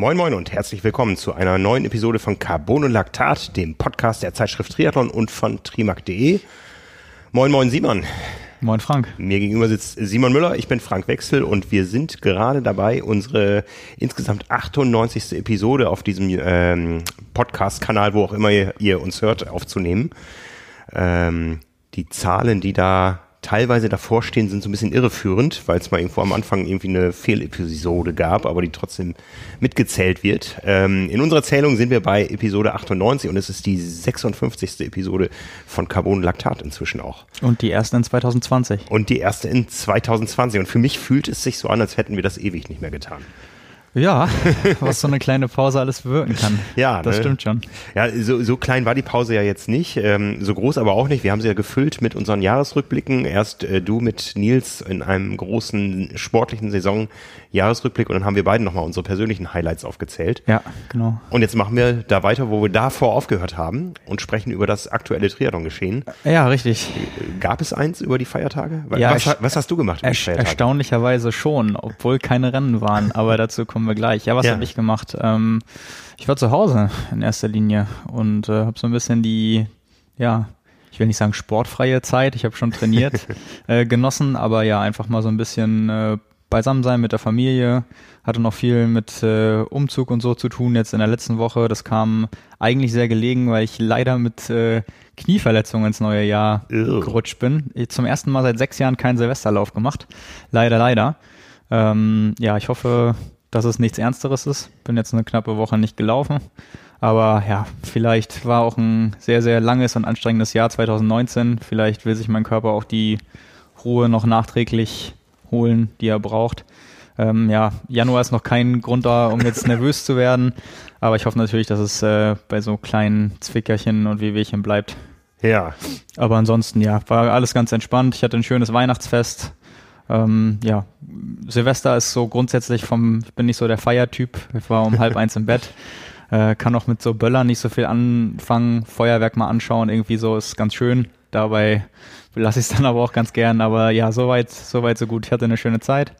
Moin Moin und herzlich willkommen zu einer neuen Episode von Carbon und Laktat, dem Podcast der Zeitschrift Triathlon und von trimark.de. Moin Moin Simon. Moin Frank. Mir gegenüber sitzt Simon Müller, ich bin Frank Wechsel und wir sind gerade dabei, unsere insgesamt 98. Episode auf diesem ähm, Podcast-Kanal, wo auch immer ihr, ihr, uns hört, aufzunehmen. Ähm, die Zahlen, die da teilweise davor stehen, sind so ein bisschen irreführend, weil es mal irgendwo am Anfang irgendwie eine Fehlepisode gab, aber die trotzdem mitgezählt wird. Ähm, in unserer Zählung sind wir bei Episode 98 und es ist die 56. Episode von Carbon Lactat inzwischen auch. Und die erste in 2020. Und die erste in 2020. Und für mich fühlt es sich so an, als hätten wir das ewig nicht mehr getan. Ja, was so eine kleine Pause alles bewirken kann. Ja, das ne? stimmt schon. Ja, so, so klein war die Pause ja jetzt nicht, ähm, so groß aber auch nicht. Wir haben sie ja gefüllt mit unseren Jahresrückblicken. Erst äh, du mit Nils in einem großen sportlichen Saison Jahresrückblick und dann haben wir beiden nochmal unsere persönlichen Highlights aufgezählt. Ja, genau. Und jetzt machen wir da weiter, wo wir davor aufgehört haben und sprechen über das aktuelle Triathlon-Geschehen. Ja, richtig. Gab es eins über die Feiertage? Ja, was, was hast du gemacht über die Feiertage? Erstaunlicherweise schon, obwohl keine Rennen waren, aber dazu kommen wir gleich. Ja, was ja. habe ich gemacht? Ähm, ich war zu Hause in erster Linie und äh, habe so ein bisschen die, ja, ich will nicht sagen sportfreie Zeit, ich habe schon trainiert, äh, genossen, aber ja, einfach mal so ein bisschen äh, beisammen sein mit der Familie, hatte noch viel mit äh, Umzug und so zu tun jetzt in der letzten Woche. Das kam eigentlich sehr gelegen, weil ich leider mit äh, Knieverletzungen ins neue Jahr Ew. gerutscht bin. Ich zum ersten Mal seit sechs Jahren keinen Silvesterlauf gemacht. Leider, leider. Ähm, ja, ich hoffe, dass es nichts Ernsteres ist. Bin jetzt eine knappe Woche nicht gelaufen. Aber ja, vielleicht war auch ein sehr, sehr langes und anstrengendes Jahr 2019. Vielleicht will sich mein Körper auch die Ruhe noch nachträglich holen, die er braucht. Ähm, ja, Januar ist noch kein Grund da, um jetzt nervös zu werden. Aber ich hoffe natürlich, dass es äh, bei so kleinen Zwickerchen und Wehwehchen bleibt. Ja. Aber ansonsten, ja, war alles ganz entspannt. Ich hatte ein schönes Weihnachtsfest. Ähm, ja, Silvester ist so grundsätzlich vom, ich bin nicht so der Feiertyp. Ich war um halb eins im Bett. Äh, kann auch mit so Böllern nicht so viel anfangen. Feuerwerk mal anschauen, irgendwie so ist ganz schön. Dabei lasse ich es dann aber auch ganz gern. Aber ja, soweit, soweit so gut. Ich hatte eine schöne Zeit.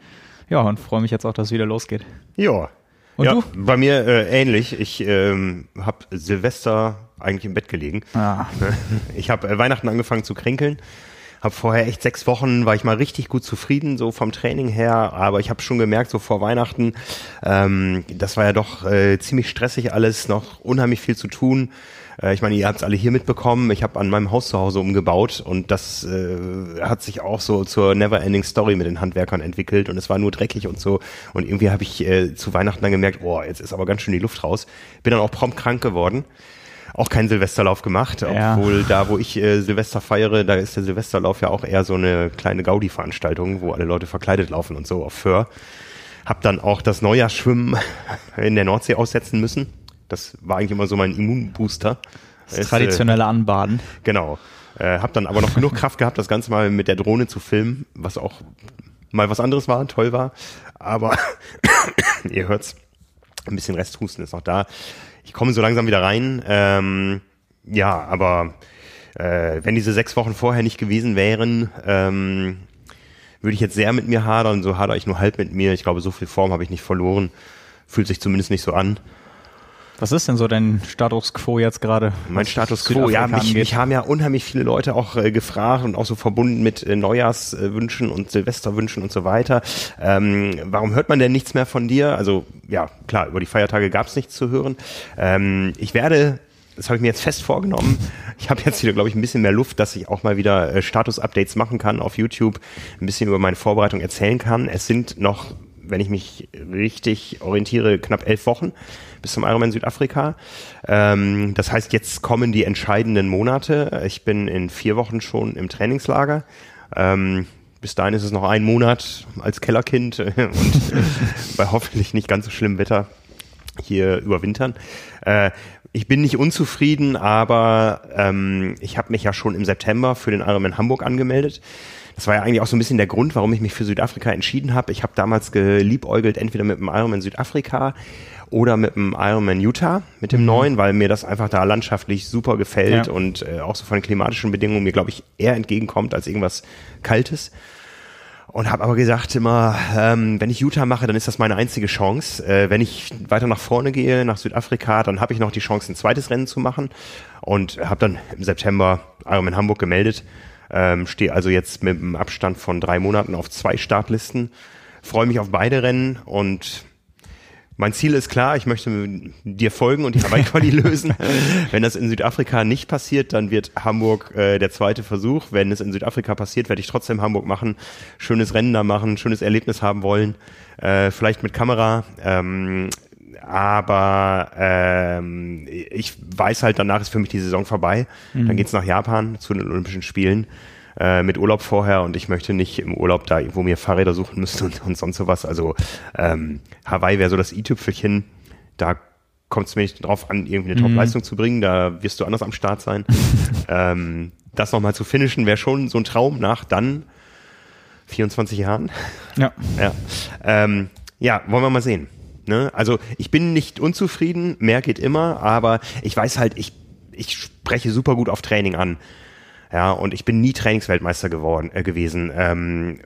Ja, und freue mich jetzt auch, dass es wieder losgeht. Ja. Und ja, du? Bei mir äh, ähnlich. Ich ähm, habe Silvester eigentlich im Bett gelegen. Ah. Ich habe äh, Weihnachten angefangen zu kränkeln. Hab vorher echt sechs Wochen, war ich mal richtig gut zufrieden, so vom Training her. Aber ich habe schon gemerkt, so vor Weihnachten, ähm, das war ja doch äh, ziemlich stressig alles, noch unheimlich viel zu tun. Äh, ich meine, ihr habt es alle hier mitbekommen. Ich habe an meinem Haus zu Hause umgebaut und das äh, hat sich auch so zur Never-Ending Story mit den Handwerkern entwickelt und es war nur dreckig und so. Und irgendwie habe ich äh, zu Weihnachten dann gemerkt, oh, jetzt ist aber ganz schön die Luft raus. Bin dann auch prompt krank geworden auch keinen Silvesterlauf gemacht, ja. obwohl da, wo ich äh, Silvester feiere, da ist der Silvesterlauf ja auch eher so eine kleine Gaudi-Veranstaltung, wo alle Leute verkleidet laufen und so auf Föhr. Hab dann auch das Neujahrsschwimmen in der Nordsee aussetzen müssen. Das war eigentlich immer so mein Immunbooster. Das ist, traditionelle Anbaden. Äh, genau. Äh, hab dann aber noch genug Kraft gehabt, das Ganze mal mit der Drohne zu filmen, was auch mal was anderes war, toll war. Aber ihr hört's, ein bisschen Resthusten ist noch da. Ich komme so langsam wieder rein. Ähm, ja, aber äh, wenn diese sechs Wochen vorher nicht gewesen wären, ähm, würde ich jetzt sehr mit mir hadern. So hadere ich nur halb mit mir. Ich glaube, so viel Form habe ich nicht verloren. Fühlt sich zumindest nicht so an. Was ist denn so dein Status quo jetzt gerade? Mein Status quo, ja, mich, mich, haben ja unheimlich viele Leute auch äh, gefragt und auch so verbunden mit äh, Neujahrswünschen und Silvesterwünschen und so weiter. Ähm, warum hört man denn nichts mehr von dir? Also ja, klar, über die Feiertage gab es nichts zu hören. Ähm, ich werde das habe ich mir jetzt fest vorgenommen. Ich habe jetzt wieder, glaube ich, ein bisschen mehr Luft, dass ich auch mal wieder äh, Status-Updates machen kann auf YouTube, ein bisschen über meine Vorbereitung erzählen kann. Es sind noch, wenn ich mich richtig orientiere, knapp elf Wochen bis zum Ironman Südafrika. Ähm, das heißt, jetzt kommen die entscheidenden Monate. Ich bin in vier Wochen schon im Trainingslager. Ähm, bis dahin ist es noch ein Monat als Kellerkind und bei hoffentlich nicht ganz so schlimmem Wetter hier überwintern. Äh, ich bin nicht unzufrieden, aber ähm, ich habe mich ja schon im September für den Ironman Hamburg angemeldet. Das war ja eigentlich auch so ein bisschen der Grund, warum ich mich für Südafrika entschieden habe. Ich habe damals geliebäugelt, entweder mit dem Ironman Südafrika oder mit dem Ironman Utah, mit dem mhm. neuen, weil mir das einfach da landschaftlich super gefällt ja. und äh, auch so von klimatischen Bedingungen mir, glaube ich, eher entgegenkommt als irgendwas Kaltes. und habe aber gesagt immer, ähm, wenn ich Utah mache, dann ist das meine einzige Chance. Äh, wenn ich weiter nach vorne gehe, nach Südafrika, dann habe ich noch die Chance, ein zweites Rennen zu machen und habe dann im September Ironman Hamburg gemeldet. Ähm, Stehe also jetzt mit einem Abstand von drei Monaten auf zwei Startlisten. Freue mich auf beide Rennen und mein Ziel ist klar, ich möchte dir folgen und die Hawaii-Quali lösen. Wenn das in Südafrika nicht passiert, dann wird Hamburg äh, der zweite Versuch. Wenn es in Südafrika passiert, werde ich trotzdem Hamburg machen, schönes Rennen da machen, schönes Erlebnis haben wollen, äh, vielleicht mit Kamera. Ähm, aber ähm, ich weiß halt, danach ist für mich die Saison vorbei. Mhm. Dann geht's nach Japan zu den Olympischen Spielen äh, mit Urlaub vorher und ich möchte nicht im Urlaub da irgendwo mir Fahrräder suchen müssen und, und sonst sowas. Also ähm, Hawaii wäre so das i-Tüpfelchen. Da kommt es mir nicht drauf an, irgendwie eine mhm. Top-Leistung zu bringen. Da wirst du anders am Start sein. ähm, das nochmal zu finishen wäre schon so ein Traum nach dann 24 Jahren. Ja. Ja, ähm, ja wollen wir mal sehen. Ne? Also ich bin nicht unzufrieden, mehr geht immer, aber ich weiß halt, ich, ich spreche super gut auf Training an. Ja, und ich bin nie Trainingsweltmeister geworden äh, gewesen. Ähm,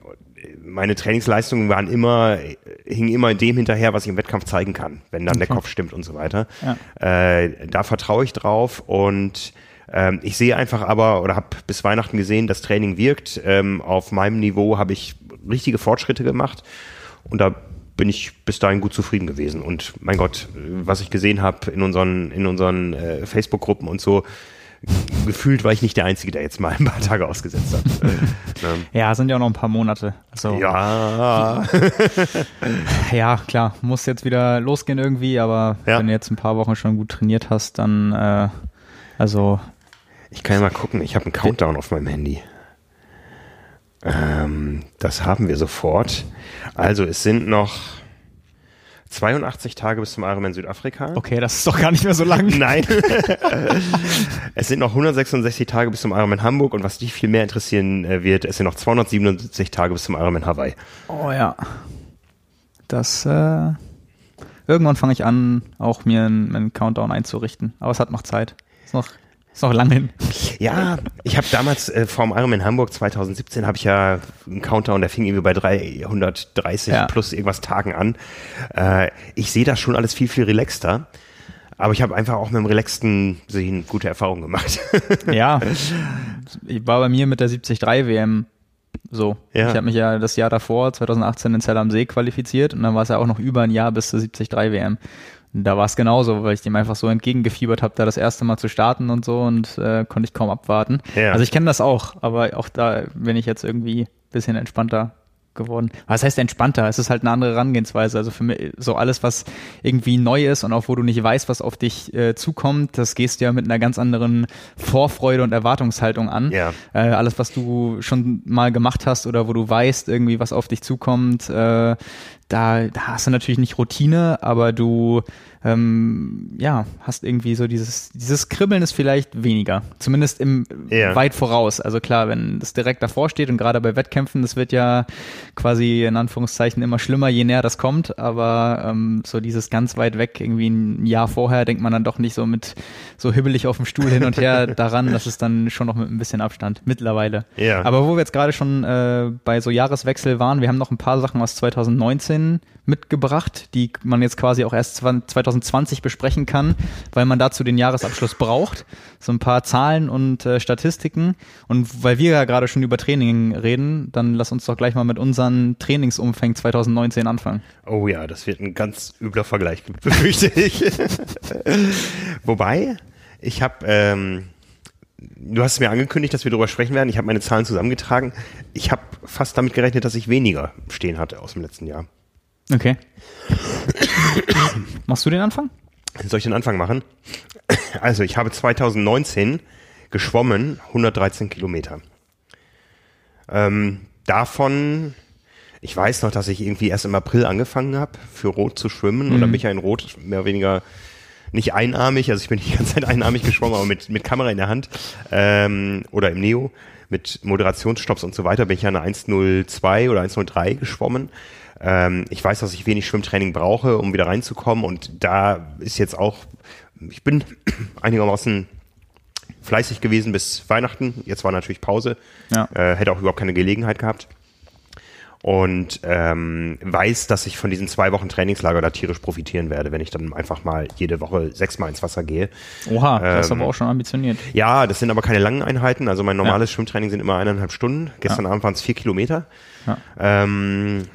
meine Trainingsleistungen waren immer, hingen immer dem hinterher, was ich im Wettkampf zeigen kann, wenn dann okay. der Kopf stimmt und so weiter. Ja. Äh, da vertraue ich drauf und ähm, ich sehe einfach aber oder habe bis Weihnachten gesehen, das Training wirkt. Ähm, auf meinem Niveau habe ich richtige Fortschritte gemacht und da bin ich bis dahin gut zufrieden gewesen. Und mein Gott, was ich gesehen habe in unseren, in unseren äh, Facebook-Gruppen und so, gefühlt war ich nicht der Einzige, der jetzt mal ein paar Tage ausgesetzt hat. ähm. Ja, sind ja auch noch ein paar Monate. Also, ja. ja, klar, muss jetzt wieder losgehen irgendwie, aber ja. wenn du jetzt ein paar Wochen schon gut trainiert hast, dann äh, also. Ich kann ja mal gucken, ich habe einen Countdown auf meinem Handy. Ähm, das haben wir sofort. Also es sind noch 82 Tage bis zum Ironman Südafrika. Okay, das ist doch gar nicht mehr so lang. Nein. es sind noch 166 Tage bis zum Ironman Hamburg und was dich viel mehr interessieren äh, wird, es sind noch 277 Tage bis zum Ironman Hawaii. Oh ja. Das, äh, irgendwann fange ich an, auch mir einen, einen Countdown einzurichten. Aber es hat noch Zeit. Ist noch ist noch lange hin. Ja, ich habe damals äh, vorm Ironman Hamburg 2017 habe ich ja einen Countdown, der fing irgendwie bei 330 ja. plus irgendwas Tagen an. Äh, ich sehe das schon alles viel, viel relaxter. Aber ich habe einfach auch mit dem relaxten Sehen gute Erfahrungen gemacht. ja, ich war bei mir mit der 73 WM so. Ja. Ich habe mich ja das Jahr davor, 2018, in Zell am See qualifiziert und dann war es ja auch noch über ein Jahr bis zur 73 WM da war es genauso, weil ich dem einfach so entgegengefiebert habe, da das erste Mal zu starten und so und äh, konnte ich kaum abwarten. Ja. Also ich kenne das auch, aber auch da bin ich jetzt irgendwie bisschen entspannter geworden. Was heißt entspannter? Es ist halt eine andere Herangehensweise. Also für mich so alles, was irgendwie neu ist und auch wo du nicht weißt, was auf dich äh, zukommt, das gehst du ja mit einer ganz anderen Vorfreude und Erwartungshaltung an. Ja. Äh, alles, was du schon mal gemacht hast oder wo du weißt, irgendwie was auf dich zukommt, äh, da, da hast du natürlich nicht Routine, aber du ähm, ja, hast irgendwie so dieses, dieses Kribbeln ist vielleicht weniger. Zumindest im ja. weit voraus. Also klar, wenn das direkt davor steht und gerade bei Wettkämpfen, das wird ja quasi in Anführungszeichen immer schlimmer, je näher das kommt, aber ähm, so dieses ganz weit weg, irgendwie ein Jahr vorher, denkt man dann doch nicht so mit so hibbelig auf dem Stuhl hin und her daran, das ist dann schon noch mit ein bisschen Abstand mittlerweile. Ja. Aber wo wir jetzt gerade schon äh, bei so Jahreswechsel waren, wir haben noch ein paar Sachen aus 2019 mitgebracht, die man jetzt quasi auch erst 2020 besprechen kann, weil man dazu den Jahresabschluss braucht. So ein paar Zahlen und äh, Statistiken. Und weil wir ja gerade schon über Training reden, dann lass uns doch gleich mal mit unseren Trainingsumfängen 2019 anfangen. Oh ja, das wird ein ganz übler Vergleich, befürchte ich. Wobei, ich habe... Ähm du hast mir angekündigt, dass wir darüber sprechen werden. Ich habe meine Zahlen zusammengetragen. Ich habe fast damit gerechnet, dass ich weniger stehen hatte aus dem letzten Jahr. Okay. Machst du den Anfang? Soll ich den Anfang machen? Also, ich habe 2019 geschwommen 113 Kilometer. Ähm, davon, ich weiß noch, dass ich irgendwie erst im April angefangen habe, für Rot zu schwimmen. Mhm. Und dann bin ich ja in Rot mehr oder weniger nicht einarmig, also ich bin nicht die ganze Zeit einarmig geschwommen, aber mit, mit Kamera in der Hand ähm, oder im Neo, mit Moderationsstopps und so weiter, bin ich ja eine 102 oder 103 geschwommen. Ähm, ich weiß, dass ich wenig Schwimmtraining brauche, um wieder reinzukommen. Und da ist jetzt auch, ich bin einigermaßen fleißig gewesen bis Weihnachten. Jetzt war natürlich Pause. Ja. Äh, hätte auch überhaupt keine Gelegenheit gehabt. und ähm, weiß, dass ich von diesen zwei Wochen Trainingslager da tierisch profitieren werde, wenn ich dann einfach mal jede Woche sechsmal ins Wasser gehe. Oha, das ähm, ist aber auch schon ambitioniert. Ja, das sind aber keine langen Einheiten. Also mein normales ja. Schwimmtraining sind immer eineinhalb Stunden. Gestern ja. Abend waren es vier Kilometer. Ja. Ähm,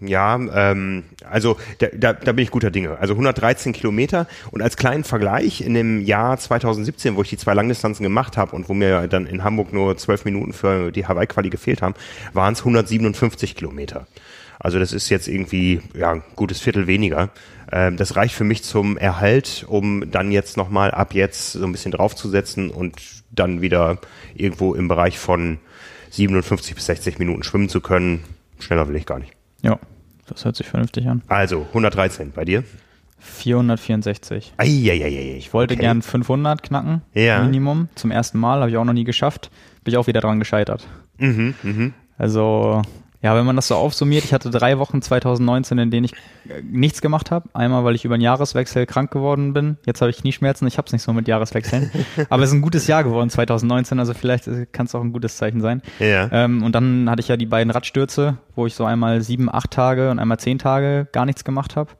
ja, ähm, also da, da, da bin ich guter Dinge. Also 113 Kilometer und als kleinen Vergleich in dem Jahr 2017, wo ich die zwei Langdistanzen gemacht habe und wo mir dann in Hamburg nur zwölf Minuten für die Hawaii-Quali gefehlt haben, waren es 157 Kilometer. Also das ist jetzt irgendwie ja gutes Viertel weniger. Ähm, das reicht für mich zum Erhalt, um dann jetzt nochmal ab jetzt so ein bisschen draufzusetzen und dann wieder irgendwo im Bereich von 57 bis 60 Minuten schwimmen zu können. Schneller will ich gar nicht. Ja, das hört sich vernünftig an. Also 113 bei dir? 464. Eieieiei. Ich wollte okay. gern 500 knacken, ja. Minimum. Zum ersten Mal, habe ich auch noch nie geschafft. Bin ich auch wieder dran gescheitert. Mhm, mhm. Also ja, wenn man das so aufsummiert, ich hatte drei Wochen 2019, in denen ich äh, nichts gemacht habe. Einmal, weil ich über den Jahreswechsel krank geworden bin. Jetzt habe ich Knieschmerzen. Ich habe es nicht so mit Jahreswechseln. Aber es ist ein gutes Jahr geworden 2019, also vielleicht äh, kann es auch ein gutes Zeichen sein. Ja. Ähm, und dann hatte ich ja die beiden Radstürze, wo ich so einmal sieben, acht Tage und einmal zehn Tage gar nichts gemacht habe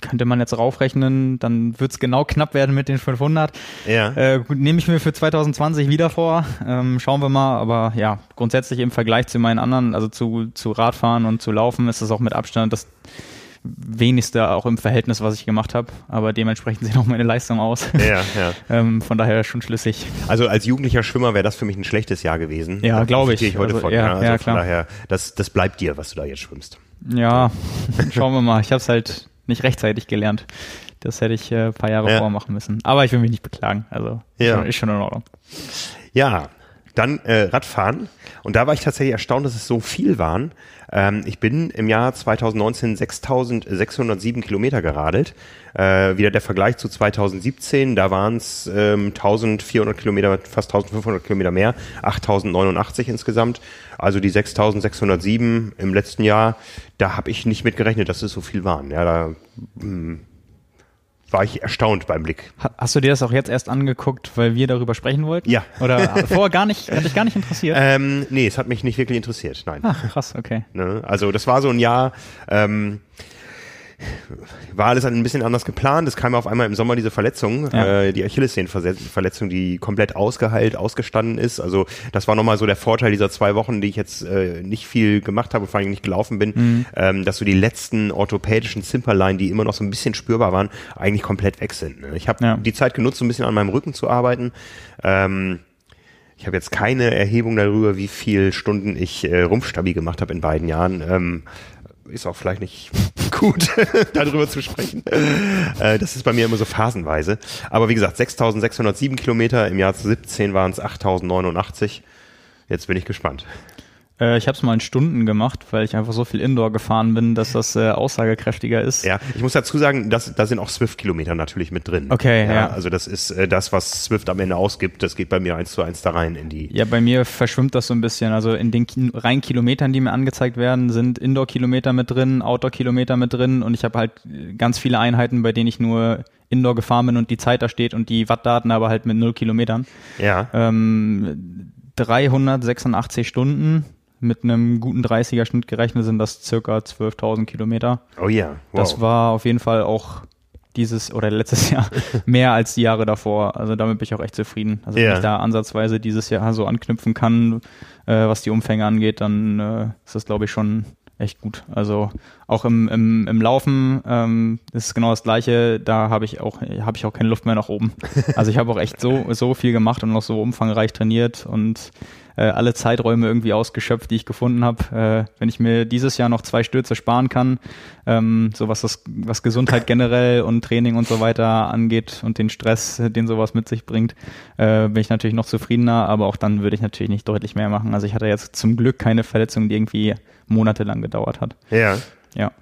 könnte man jetzt raufrechnen, dann wird es genau knapp werden mit den 500. Ja. Äh, Nehme ich mir für 2020 wieder vor. Ähm, schauen wir mal. Aber ja, grundsätzlich im Vergleich zu meinen anderen, also zu, zu Radfahren und zu Laufen, ist das auch mit Abstand das wenigste auch im Verhältnis, was ich gemacht habe. Aber dementsprechend sieht auch meine Leistung aus. Ja, ja. ähm, von daher schon schlüssig. Also als jugendlicher Schwimmer wäre das für mich ein schlechtes Jahr gewesen. Ja, glaube ich. ich heute also, von. Ja, also ja, von daher, das, das bleibt dir, was du da jetzt schwimmst. Ja, schauen wir mal. Ich habe es halt nicht rechtzeitig gelernt. Das hätte ich äh, ein paar Jahre ja. vormachen müssen. Aber ich will mich nicht beklagen. Also ja. ist schon in Ordnung. Ja, dann äh, Radfahren. Und da war ich tatsächlich erstaunt, dass es so viel waren. Ähm, ich bin im Jahr 2019 6607 Kilometer geradelt. Äh, wieder der Vergleich zu 2017, da waren es ähm, 1400 Kilometer, fast 1500 Kilometer mehr, 8089 insgesamt. Also die 6607 im letzten Jahr, da habe ich nicht mit gerechnet, dass es so viel waren. Ja, da mh, hm, war ich erstaunt beim Blick. Hast du dir das auch jetzt erst angeguckt, weil wir darüber sprechen wollten? Ja. Oder vorher gar nicht, hat dich gar nicht interessiert? Ähm, nee, es hat mich nicht wirklich interessiert, nein. Ach, krass, okay. Ne? Also das war so ein Jahr, ähm, war alles ein bisschen anders geplant. Es kam auf einmal im Sommer diese Verletzung, ja. äh, die Achillessehnenverletzung, die komplett ausgeheilt, ausgestanden ist. Also das war nochmal so der Vorteil dieser zwei Wochen, die ich jetzt äh, nicht viel gemacht habe, vor allem nicht gelaufen bin, mhm. ähm, dass so die letzten orthopädischen Zimperlein, die immer noch so ein bisschen spürbar waren, eigentlich komplett weg sind. Ne? Ich habe ja. die Zeit genutzt, so ein bisschen an meinem Rücken zu arbeiten. Ähm, ich habe jetzt keine Erhebung darüber, wie viel Stunden ich äh, Rumpfstabi gemacht habe in beiden Jahren. Ähm, ist auch vielleicht nicht gut, darüber zu sprechen. Äh, das ist bei mir immer so phasenweise. Aber wie gesagt, 6.607 Kilometer, im Jahr 17 waren es 8.089. Jetzt bin ich gespannt. Äh, ich habe es mal in Stunden gemacht, weil ich einfach so viel Indoor gefahren bin, dass das äh, aussagekräftiger ist. Ja, ich muss dazu sagen, dass, da sind auch Swift-Kilometer natürlich mit drin. Okay, ja, ja. Also das ist äh, das, was Swift am Ende ausgibt, das geht bei mir eins zu eins da rein in die. Ja, bei mir verschwimmt das so ein bisschen. Also in den Ki rein Kilometern, die mir angezeigt werden, sind Indoor-Kilometer mit drin, Outdoor-Kilometer mit drin und ich habe halt ganz viele Einheiten, bei denen ich nur Indoor gefahren bin und die Zeit da steht und die Wattdaten aber halt mit null Kilometern. Ja. Ähm, 386 Stunden mit einem guten 30er Schnitt gerechnet sind das circa 12.000 Kilometer. Oh ja, wow. Das war auf jeden Fall auch dieses oder letztes Jahr mehr als die Jahre davor. Also damit bin ich auch echt zufrieden. Also yeah. wenn ich da ansatzweise dieses Jahr so anknüpfen kann, äh, was die Umfänge angeht, dann äh, ist das glaube ich schon echt gut. Also auch im, im, im Laufen ähm, ist es genau das Gleiche. Da habe ich auch habe ich auch keine Luft mehr nach oben. Also ich habe auch echt so so viel gemacht und noch so umfangreich trainiert und äh, alle Zeiträume irgendwie ausgeschöpft, die ich gefunden habe. Äh, wenn ich mir dieses Jahr noch zwei Stürze sparen kann, ähm, so was das, was Gesundheit generell und Training und so weiter angeht und den Stress, den sowas mit sich bringt, äh, bin ich natürlich noch zufriedener, aber auch dann würde ich natürlich nicht deutlich mehr machen. Also ich hatte jetzt zum Glück keine Verletzung, die irgendwie monatelang gedauert hat. Ja. Ja.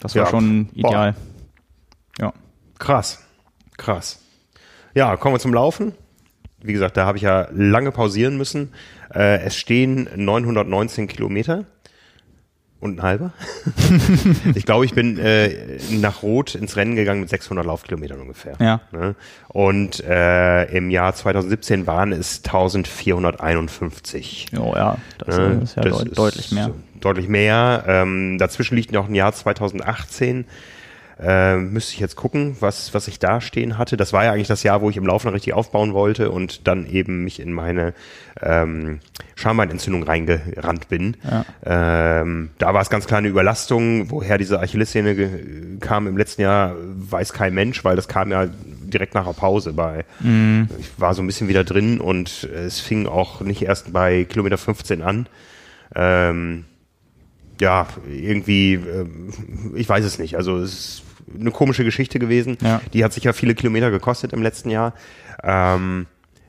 Das war ja. schon ideal. Boah. Ja. Krass. Krass. Ja, kommen wir zum Laufen. Wie gesagt, da habe ich ja lange pausieren müssen. Äh, es stehen 919 Kilometer. und ein halber. ich glaube, ich bin äh, nach Rot ins Rennen gegangen mit 600 Laufkilometern ungefähr. Ja. Ne? Und äh, im Jahr 2017 waren es 1451. Oh ja, das ne? ist ja das deut ist deutlich mehr. Deutlich mehr. Ähm, dazwischen liegt noch ein Jahr 2018 äh, müsste ich jetzt gucken, was, was ich da stehen hatte. Das war ja eigentlich das Jahr, wo ich im Laufen richtig aufbauen wollte und dann eben mich in meine ähm, Schambeinentzündung reingerannt bin. Ja. Ähm, da war es ganz klar eine Überlastung. Woher diese Achillessehne kam im letzten Jahr, weiß kein Mensch, weil das kam ja direkt nach der Pause bei. Mhm. Ich war so ein bisschen wieder drin und es fing auch nicht erst bei Kilometer 15 an. Ähm, ja, irgendwie, äh, ich weiß es nicht. Also es ist eine komische Geschichte gewesen. Ja. Die hat sich ja viele Kilometer gekostet im letzten Jahr. Ähm,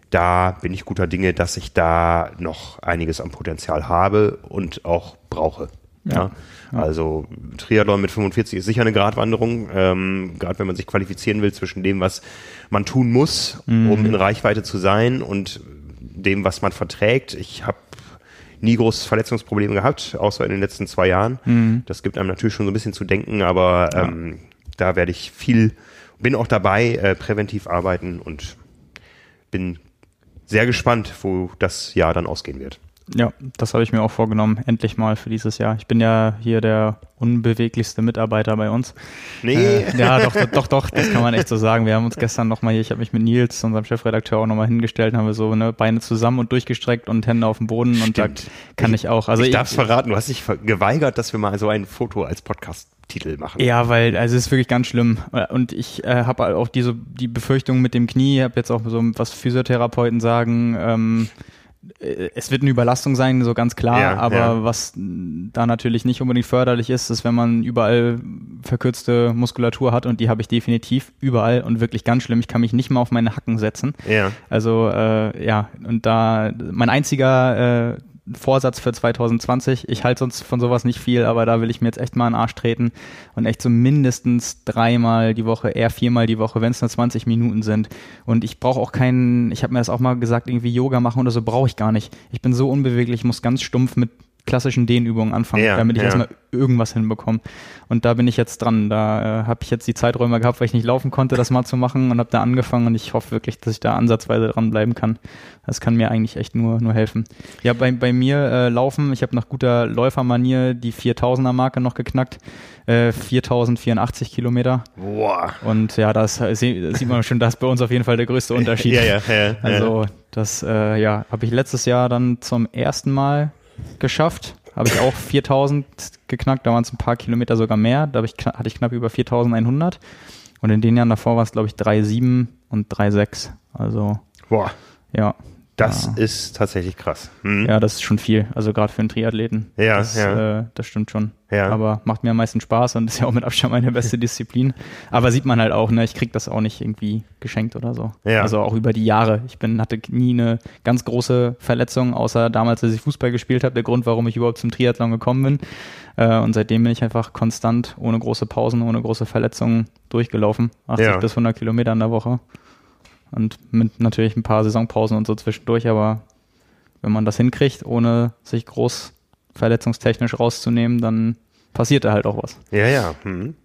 da bin ich guter Dinge, dass ich da noch einiges an Potenzial habe und auch brauche. Ja. ja. Also Triathlon mit 45 ist sicher eine Gratwanderung, ähm, gerade wenn man sich qualifizieren will zwischen dem, was man tun muss, mhm. um in Reichweite zu sein und dem, was man verträgt. Ich habe nie großes Verletzungsprobleme gehabt, außer in den letzten zwei Jahren. Mhm. Das gibt einem natürlich schon so ein bisschen zu denken, aber ja. ähm, da werde ich viel, bin auch dabei, äh, präventiv arbeiten und bin sehr gespannt, wo das Jahr dann ausgehen wird. Ja, das habe ich mir auch vorgenommen, endlich mal für dieses Jahr. Ich bin ja hier der unbeweglichste Mitarbeiter bei uns. Nee. Äh, ja, doch, doch, doch, das kann man echt so sagen. Wir haben uns gestern nochmal hier, ich habe mich mit Nils, unserem Chefredakteur, auch nochmal hingestellt, haben wir so ne, Beine zusammen und durchgestreckt und Hände auf dem Boden und da kann ich, ich auch. Also ich, ich darf es verraten, du hast dich geweigert, dass wir mal so ein Foto als Podcast Titel machen. Ja, weil also es ist wirklich ganz schlimm und ich äh, habe auch diese die Befürchtung mit dem Knie. Ich habe jetzt auch so was Physiotherapeuten sagen. Ähm, äh, es wird eine Überlastung sein, so ganz klar, ja, aber ja. was da natürlich nicht unbedingt förderlich ist, ist, wenn man überall verkürzte Muskulatur hat und die habe ich definitiv überall und wirklich ganz schlimm. Ich kann mich nicht mal auf meine Hacken setzen. Ja. Also äh, ja, und da mein einziger äh, Vorsatz für 2020. Ich halte sonst von sowas nicht viel, aber da will ich mir jetzt echt mal in den Arsch treten und echt so mindestens dreimal die Woche, eher viermal die Woche, wenn es nur 20 Minuten sind. Und ich brauche auch keinen, ich habe mir das auch mal gesagt, irgendwie Yoga machen oder so brauche ich gar nicht. Ich bin so unbeweglich, muss ganz stumpf mit klassischen Dehnübungen anfangen, ja, damit ich ja. erstmal irgendwas hinbekomme. Und da bin ich jetzt dran. Da äh, habe ich jetzt die Zeiträume gehabt, weil ich nicht laufen konnte, das mal zu machen und habe da angefangen und ich hoffe wirklich, dass ich da ansatzweise dranbleiben kann. Das kann mir eigentlich echt nur, nur helfen. Ja, bei, bei mir äh, laufen, ich habe nach guter Läufermanier die 4000er Marke noch geknackt. Äh, 4084 Kilometer. Boah. Und ja, das sieht man schon, das ist bei uns auf jeden Fall der größte Unterschied. ja, ja, ja. Also das äh, ja, habe ich letztes Jahr dann zum ersten Mal geschafft. Habe ich auch 4000 geknackt, da waren es ein paar Kilometer sogar mehr. Da ich, hatte ich knapp über 4100. Und in den Jahren davor war es, glaube ich, 3,7 und 3,6. Also. Boah. Ja. Das ja. ist tatsächlich krass. Hm. Ja, das ist schon viel. Also gerade für einen Triathleten. Ja, das, ja. Äh, das stimmt schon. Ja. Aber macht mir am meisten Spaß und ist ja auch mit Abstand meine beste Disziplin. Aber sieht man halt auch, ne, ich krieg das auch nicht irgendwie geschenkt oder so. Ja. Also auch über die Jahre. Ich bin, hatte nie eine ganz große Verletzung, außer damals, als ich Fußball gespielt habe, der Grund, warum ich überhaupt zum Triathlon gekommen bin. Äh, und seitdem bin ich einfach konstant, ohne große Pausen, ohne große Verletzungen durchgelaufen. 80 ja. bis 100 Kilometer in der Woche. Und mit natürlich ein paar Saisonpausen und so zwischendurch, aber wenn man das hinkriegt, ohne sich groß verletzungstechnisch rauszunehmen, dann passiert da halt auch was. Ja, ja. Hm.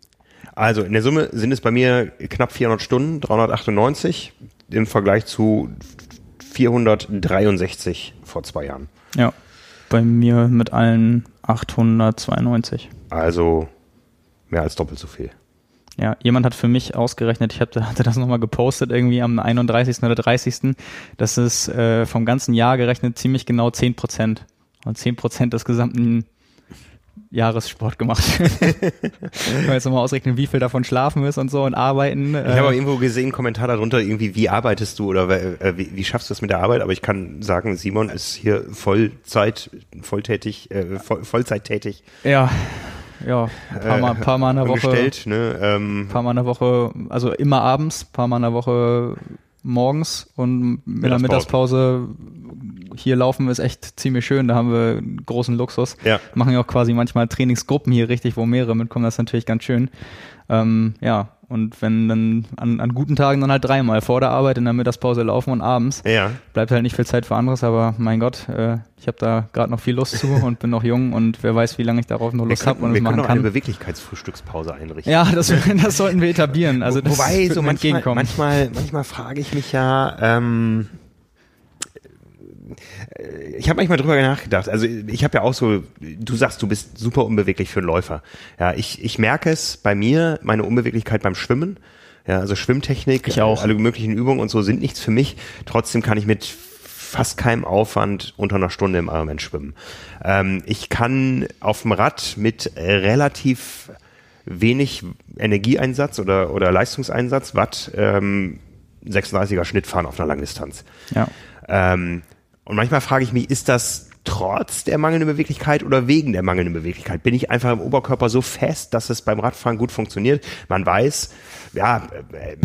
Also in der Summe sind es bei mir knapp 400 Stunden, 398 im Vergleich zu 463 vor zwei Jahren. Ja, bei mir mit allen 892. Also mehr als doppelt so viel. Ja, jemand hat für mich ausgerechnet, ich hatte, hatte das nochmal gepostet irgendwie am 31. oder 30. Das ist äh, vom ganzen Jahr gerechnet ziemlich genau 10 Prozent. Und 10 Prozent des gesamten Jahressport gemacht. Kann man jetzt nochmal ausrechnen, wie viel davon schlafen ist und so und arbeiten. Ich habe äh, irgendwo gesehen, Kommentar darunter, irgendwie, wie arbeitest du oder äh, wie, wie schaffst du das mit der Arbeit? Aber ich kann sagen, Simon ist hier Vollzeit, volltätig, äh, voll, Vollzeit tätig. Ja, ja, paar Mal, paar Mal in der Woche. Gestellt, ne? ähm, paar Mal in der Woche, also immer abends, paar Mal in der Woche morgens und mit der Mittagspause hier laufen ist echt ziemlich schön. Da haben wir großen Luxus. Ja. Machen ja auch quasi manchmal Trainingsgruppen hier richtig, wo mehrere mitkommen. Das ist natürlich ganz schön. Ähm, ja, Und wenn dann an, an guten Tagen dann halt dreimal vor der Arbeit in der Mittagspause laufen und abends. Ja. Bleibt halt nicht viel Zeit für anderes, aber mein Gott, äh, ich habe da gerade noch viel Lust zu und bin noch jung und wer weiß, wie lange ich darauf noch Lust habe und es machen kann. eine Beweglichkeitsfrühstückspause einrichten. Ja, das, das sollten wir etablieren. Also das Wobei, so manchmal, manchmal, manchmal frage ich mich ja, ähm, ich habe manchmal drüber nachgedacht. Also ich habe ja auch so, du sagst, du bist super unbeweglich für einen Läufer. Ja, ich, ich merke es bei mir, meine Unbeweglichkeit beim Schwimmen. Ja, also Schwimmtechnik, ich auch. alle möglichen Übungen und so sind nichts für mich. Trotzdem kann ich mit fast keinem Aufwand unter einer Stunde im Ironman schwimmen. Ähm, ich kann auf dem Rad mit relativ wenig Energieeinsatz oder, oder Leistungseinsatz Watt ähm, 36er Schnitt fahren auf einer Langdistanz. Ja. Ähm, und manchmal frage ich mich, ist das trotz der mangelnden Beweglichkeit oder wegen der mangelnden Beweglichkeit? Bin ich einfach im Oberkörper so fest, dass es beim Radfahren gut funktioniert? Man weiß, ja, äh,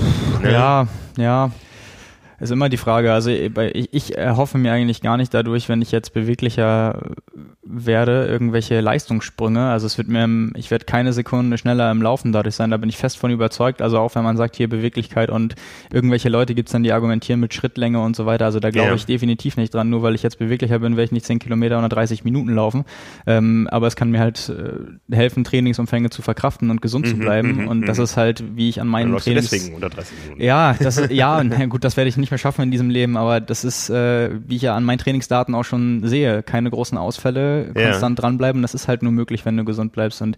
ne? ja, ja. Ist immer die Frage. Also ich, ich erhoffe mir eigentlich gar nicht dadurch, wenn ich jetzt beweglicher werde, irgendwelche Leistungssprünge. Also es wird mir, ich werde keine Sekunde schneller im Laufen dadurch sein, da bin ich fest von überzeugt. Also auch wenn man sagt, hier Beweglichkeit und irgendwelche Leute gibt's dann, die argumentieren mit Schrittlänge und so weiter. Also da glaube ja. ich definitiv nicht dran. Nur weil ich jetzt beweglicher bin, werde ich nicht 10 Kilometer oder 30 Minuten laufen. Ähm, aber es kann mir halt äh, helfen, Trainingsumfänge zu verkraften und gesund mhm, zu bleiben. Mhm, und das mhm. ist halt, wie ich an meinen Trainings... deswegen unter 30 Minuten. Ja, das, ja, na gut, das werde ich nicht mehr schaffen in diesem Leben, aber das ist, äh, wie ich ja an meinen Trainingsdaten auch schon sehe, keine großen Ausfälle konstant ja. dranbleiben. Das ist halt nur möglich, wenn du gesund bleibst. Und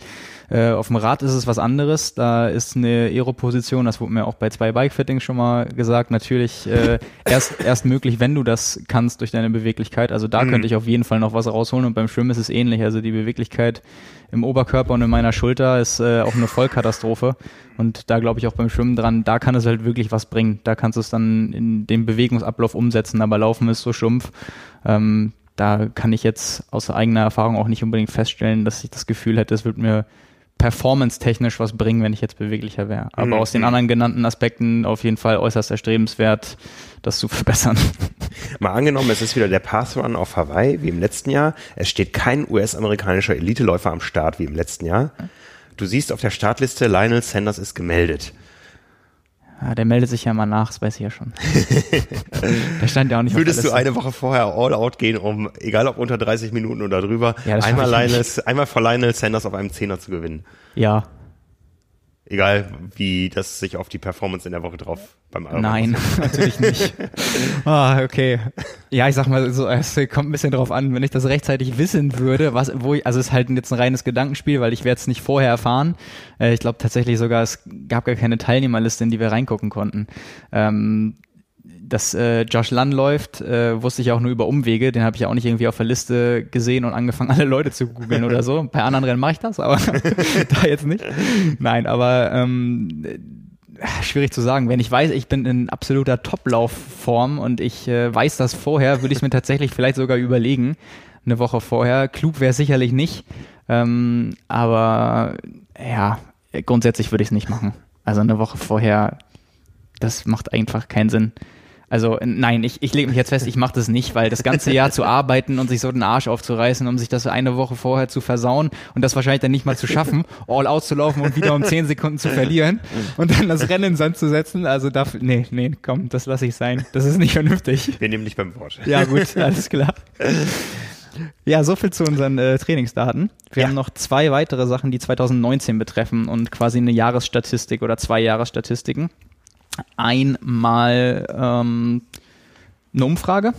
äh, auf dem Rad ist es was anderes. Da ist eine Aero-Position, das wurde mir auch bei zwei Bike-Fittings schon mal gesagt, natürlich äh, erst, erst möglich, wenn du das kannst durch deine Beweglichkeit. Also da mhm. könnte ich auf jeden Fall noch was rausholen. Und beim Schwimmen ist es ähnlich. Also die Beweglichkeit im Oberkörper und in meiner Schulter ist äh, auch eine Vollkatastrophe. Und da glaube ich auch beim Schwimmen dran, da kann es halt wirklich was bringen. Da kannst du es dann in den Bewegungsablauf umsetzen, aber Laufen ist so stumpf. Ähm, da kann ich jetzt aus eigener Erfahrung auch nicht unbedingt feststellen, dass ich das Gefühl hätte, es wird mir performance-technisch was bringen, wenn ich jetzt beweglicher wäre. Aber mhm. aus den anderen genannten Aspekten auf jeden Fall äußerst erstrebenswert, das zu verbessern. Mal angenommen, es ist wieder der Pathrun auf Hawaii, wie im letzten Jahr. Es steht kein US-amerikanischer Eliteläufer am Start, wie im letzten Jahr. Du siehst auf der Startliste, Lionel Sanders ist gemeldet. Ja, der meldet sich ja mal nach, das weiß ich ja schon. der stand ja auch nicht Würdest du eine Woche vorher all out gehen, um, egal ob unter 30 Minuten oder drüber, ja, einmal, Lionel, einmal vor Lionel Sanders auf einem Zehner zu gewinnen? Ja, Egal, wie das sich auf die Performance in der Woche drauf beim Ironman Nein, natürlich nicht. Ah, okay. Ja, ich sag mal so, es kommt ein bisschen drauf an, wenn ich das rechtzeitig wissen würde, was, wo ich, also es ist halt jetzt ein reines Gedankenspiel, weil ich werde es nicht vorher erfahren. Äh, ich glaube tatsächlich sogar, es gab gar keine Teilnehmerliste, in die wir reingucken konnten. Ähm, dass äh, Josh Lunn läuft, äh, wusste ich auch nur über Umwege. Den habe ich ja auch nicht irgendwie auf der Liste gesehen und angefangen, alle Leute zu googeln oder so. Bei anderen Rennen mache ich das, aber da jetzt nicht. Nein, aber ähm, schwierig zu sagen. Wenn ich weiß, ich bin in absoluter Top-Laufform und ich äh, weiß das vorher, würde ich es mir tatsächlich vielleicht sogar überlegen. Eine Woche vorher. Klug wäre sicherlich nicht. Ähm, aber ja, grundsätzlich würde ich es nicht machen. Also eine Woche vorher, das macht einfach keinen Sinn. Also nein, ich, ich lege mich jetzt fest, ich mache das nicht, weil das ganze Jahr zu arbeiten und sich so den Arsch aufzureißen, um sich das eine Woche vorher zu versauen und das wahrscheinlich dann nicht mal zu schaffen, all out zu laufen und wieder um zehn Sekunden zu verlieren und dann das Rennen in den Sand zu setzen, also dafür, nee, nee, komm, das lasse ich sein. Das ist nicht vernünftig. Wir nehmen dich beim Wort. Ja gut, alles klar. Ja, so viel zu unseren äh, Trainingsdaten. Wir ja. haben noch zwei weitere Sachen, die 2019 betreffen und quasi eine Jahresstatistik oder zwei Jahresstatistiken einmal ähm, eine Umfrage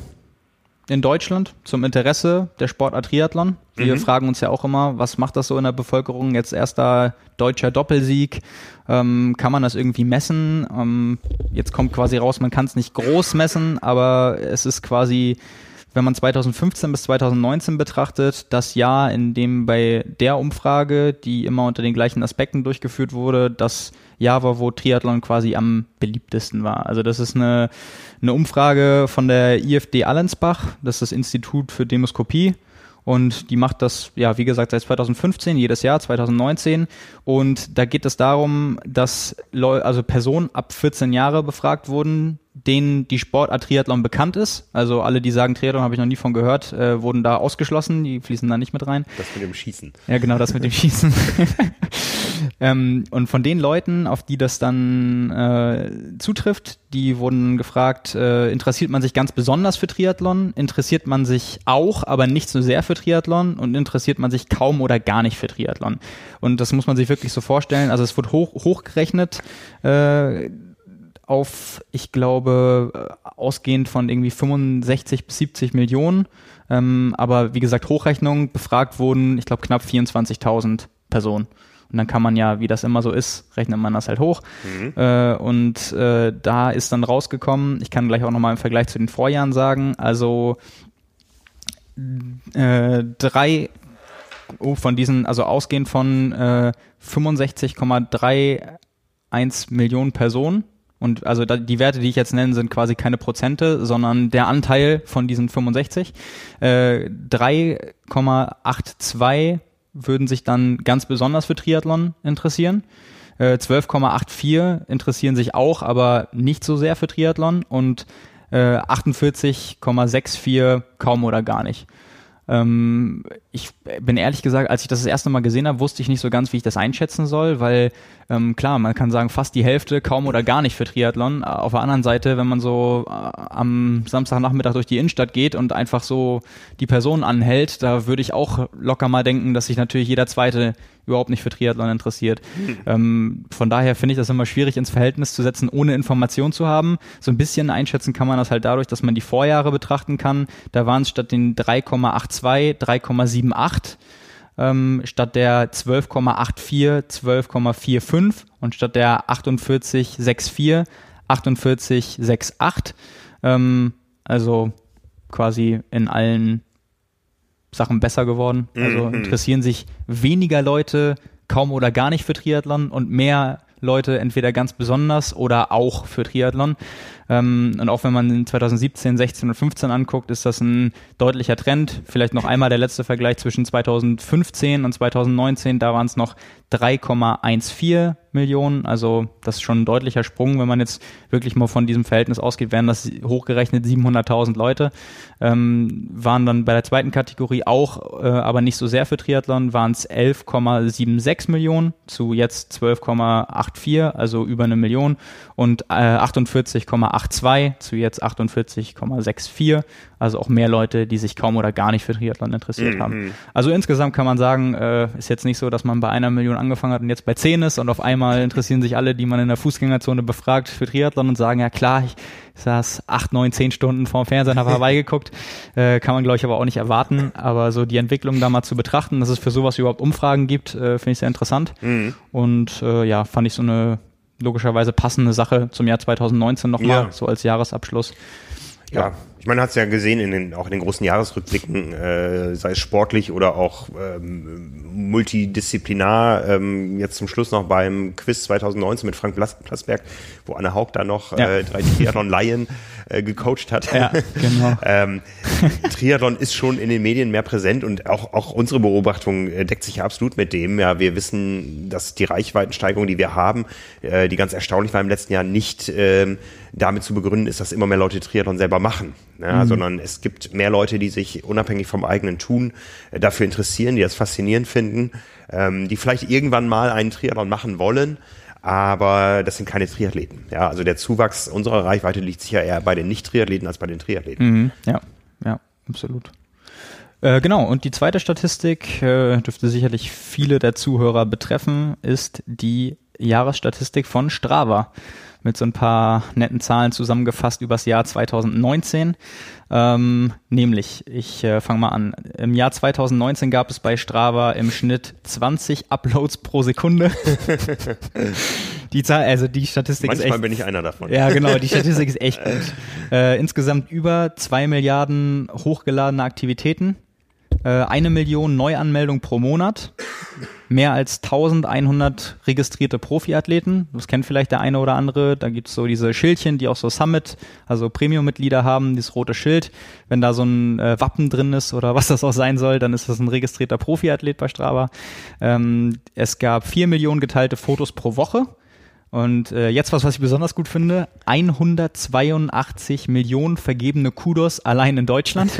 in Deutschland zum Interesse der Sportart Triathlon. Wir mhm. fragen uns ja auch immer, was macht das so in der Bevölkerung? Jetzt erster deutscher Doppelsieg. Ähm, kann man das irgendwie messen? Ähm, jetzt kommt quasi raus, man kann es nicht groß messen, aber es ist quasi, wenn man 2015 bis 2019 betrachtet, das Jahr, in dem bei der Umfrage, die immer unter den gleichen Aspekten durchgeführt wurde, das Jahr war, wo Triathlon quasi am beliebtesten war. Also das ist eine, eine Umfrage von der IFD Allensbach, das ist das Institut für Demoskopie. Und die macht das, ja, wie gesagt, seit 2015, jedes Jahr, 2019. Und da geht es darum, dass Leu also Personen ab 14 Jahre befragt wurden, denen die Sportart Triathlon bekannt ist. Also alle, die sagen, Triathlon habe ich noch nie von gehört, äh, wurden da ausgeschlossen, die fließen da nicht mit rein. Das mit dem Schießen. Ja, genau, das mit dem Schießen. Ähm, und von den Leuten, auf die das dann äh, zutrifft, die wurden gefragt, äh, interessiert man sich ganz besonders für Triathlon, interessiert man sich auch, aber nicht so sehr für Triathlon und interessiert man sich kaum oder gar nicht für Triathlon. Und das muss man sich wirklich so vorstellen. Also es wird hoch, hochgerechnet. Äh, auf, ich glaube, äh, ausgehend von irgendwie 65 bis 70 Millionen. Ähm, aber wie gesagt, Hochrechnung befragt wurden, ich glaube, knapp 24.000 Personen. Und dann kann man ja, wie das immer so ist, rechnet man das halt hoch. Mhm. Äh, und äh, da ist dann rausgekommen, ich kann gleich auch nochmal im Vergleich zu den Vorjahren sagen, also äh, drei oh, von diesen, also ausgehend von äh, 65,31 Millionen Personen und also da, die Werte, die ich jetzt nenne, sind quasi keine Prozente, sondern der Anteil von diesen 65. Äh, 3,82 würden sich dann ganz besonders für Triathlon interessieren. Äh, 12,84 interessieren sich auch, aber nicht so sehr für Triathlon und äh, 48,64 kaum oder gar nicht. Ähm, ich bin ehrlich gesagt, als ich das das erste Mal gesehen habe, wusste ich nicht so ganz, wie ich das einschätzen soll, weil ähm, klar, man kann sagen, fast die Hälfte, kaum oder gar nicht für Triathlon. Auf der anderen Seite, wenn man so äh, am Samstagnachmittag durch die Innenstadt geht und einfach so die Person anhält, da würde ich auch locker mal denken, dass sich natürlich jeder zweite überhaupt nicht für Triathlon interessiert. Hm. Ähm, von daher finde ich das immer schwierig ins Verhältnis zu setzen, ohne Information zu haben. So ein bisschen einschätzen kann man das halt dadurch, dass man die Vorjahre betrachten kann. Da waren es statt den 3,82 3,78 ähm, statt der 12,84 12,45 und statt der 48,64 48,68. Ähm, also quasi in allen Sachen besser geworden. Also mhm. interessieren sich weniger Leute kaum oder gar nicht für Triathlon und mehr Leute entweder ganz besonders oder auch für Triathlon. Ähm, und auch wenn man 2017, 16 und 15 anguckt, ist das ein deutlicher Trend. Vielleicht noch einmal der letzte Vergleich zwischen 2015 und 2019. Da waren es noch 3,14 Millionen. Also das ist schon ein deutlicher Sprung. Wenn man jetzt wirklich mal von diesem Verhältnis ausgeht, wären das hochgerechnet 700.000 Leute. Ähm, waren dann bei der zweiten Kategorie auch, äh, aber nicht so sehr für Triathlon, waren es 11,76 Millionen zu jetzt 12,84, also über eine Million und äh, 48,82 zu jetzt 48,64. Also auch mehr Leute, die sich kaum oder gar nicht für Triathlon interessiert mhm. haben. Also insgesamt kann man sagen, äh, ist jetzt nicht so, dass man bei einer Million angefangen hat und jetzt bei zehn ist und auf einmal interessieren sich alle, die man in der Fußgängerzone befragt, für Triathlon und sagen, ja klar, ich saß acht, neun, zehn Stunden vorm Fernseher und habe vorbeigeguckt. Äh, kann man, glaube ich, aber auch nicht erwarten. Aber so die Entwicklung da mal zu betrachten, dass es für sowas überhaupt Umfragen gibt, äh, finde ich sehr interessant. Mhm. Und äh, ja, fand ich so eine logischerweise passende Sache zum Jahr 2019 nochmal, ja. so als Jahresabschluss. Ja, ich meine, hat es ja gesehen in den, auch in den großen Jahresrückblicken, äh, sei es sportlich oder auch ähm, multidisziplinar. Ähm, jetzt zum Schluss noch beim Quiz 2019 mit Frank Plasberg, wo Anne Haug da noch ja. äh, drei Triathlon-Laien äh, gecoacht hat. Ja, genau. ähm, Triathlon ist schon in den Medien mehr präsent und auch, auch unsere Beobachtung äh, deckt sich ja absolut mit dem. Ja, wir wissen, dass die Reichweitensteigerung, die wir haben, äh, die ganz erstaunlich war im letzten Jahr, nicht äh, damit zu begründen ist, dass immer mehr Leute Triathlon selber machen, ja, mhm. sondern es gibt mehr Leute, die sich unabhängig vom eigenen Tun äh, dafür interessieren, die das faszinierend finden, ähm, die vielleicht irgendwann mal einen Triathlon machen wollen, aber das sind keine Triathleten. Ja, also der Zuwachs unserer Reichweite liegt sicher eher bei den Nicht-Triathleten als bei den Triathleten. Mhm. Ja, ja, absolut. Äh, genau, und die zweite Statistik äh, dürfte sicherlich viele der Zuhörer betreffen, ist die Jahresstatistik von Strava mit so ein paar netten Zahlen zusammengefasst übers Jahr 2019. Ähm, nämlich, ich äh, fange mal an. Im Jahr 2019 gab es bei Strava im Schnitt 20 Uploads pro Sekunde. die Zahl, also die Statistik Manchmal ist echt. bin ich einer davon. Ja, genau, die Statistik ist echt gut. Äh, insgesamt über zwei Milliarden hochgeladene Aktivitäten eine Million Neuanmeldungen pro Monat, mehr als 1100 registrierte Profiathleten. Das kennt vielleicht der eine oder andere. Da gibt's so diese Schildchen, die auch so Summit, also Premium-Mitglieder haben, dieses rote Schild. Wenn da so ein äh, Wappen drin ist oder was das auch sein soll, dann ist das ein registrierter Profiathlet bei Strava. Ähm, es gab vier Millionen geteilte Fotos pro Woche. Und äh, jetzt was, was ich besonders gut finde, 182 Millionen vergebene Kudos allein in Deutschland.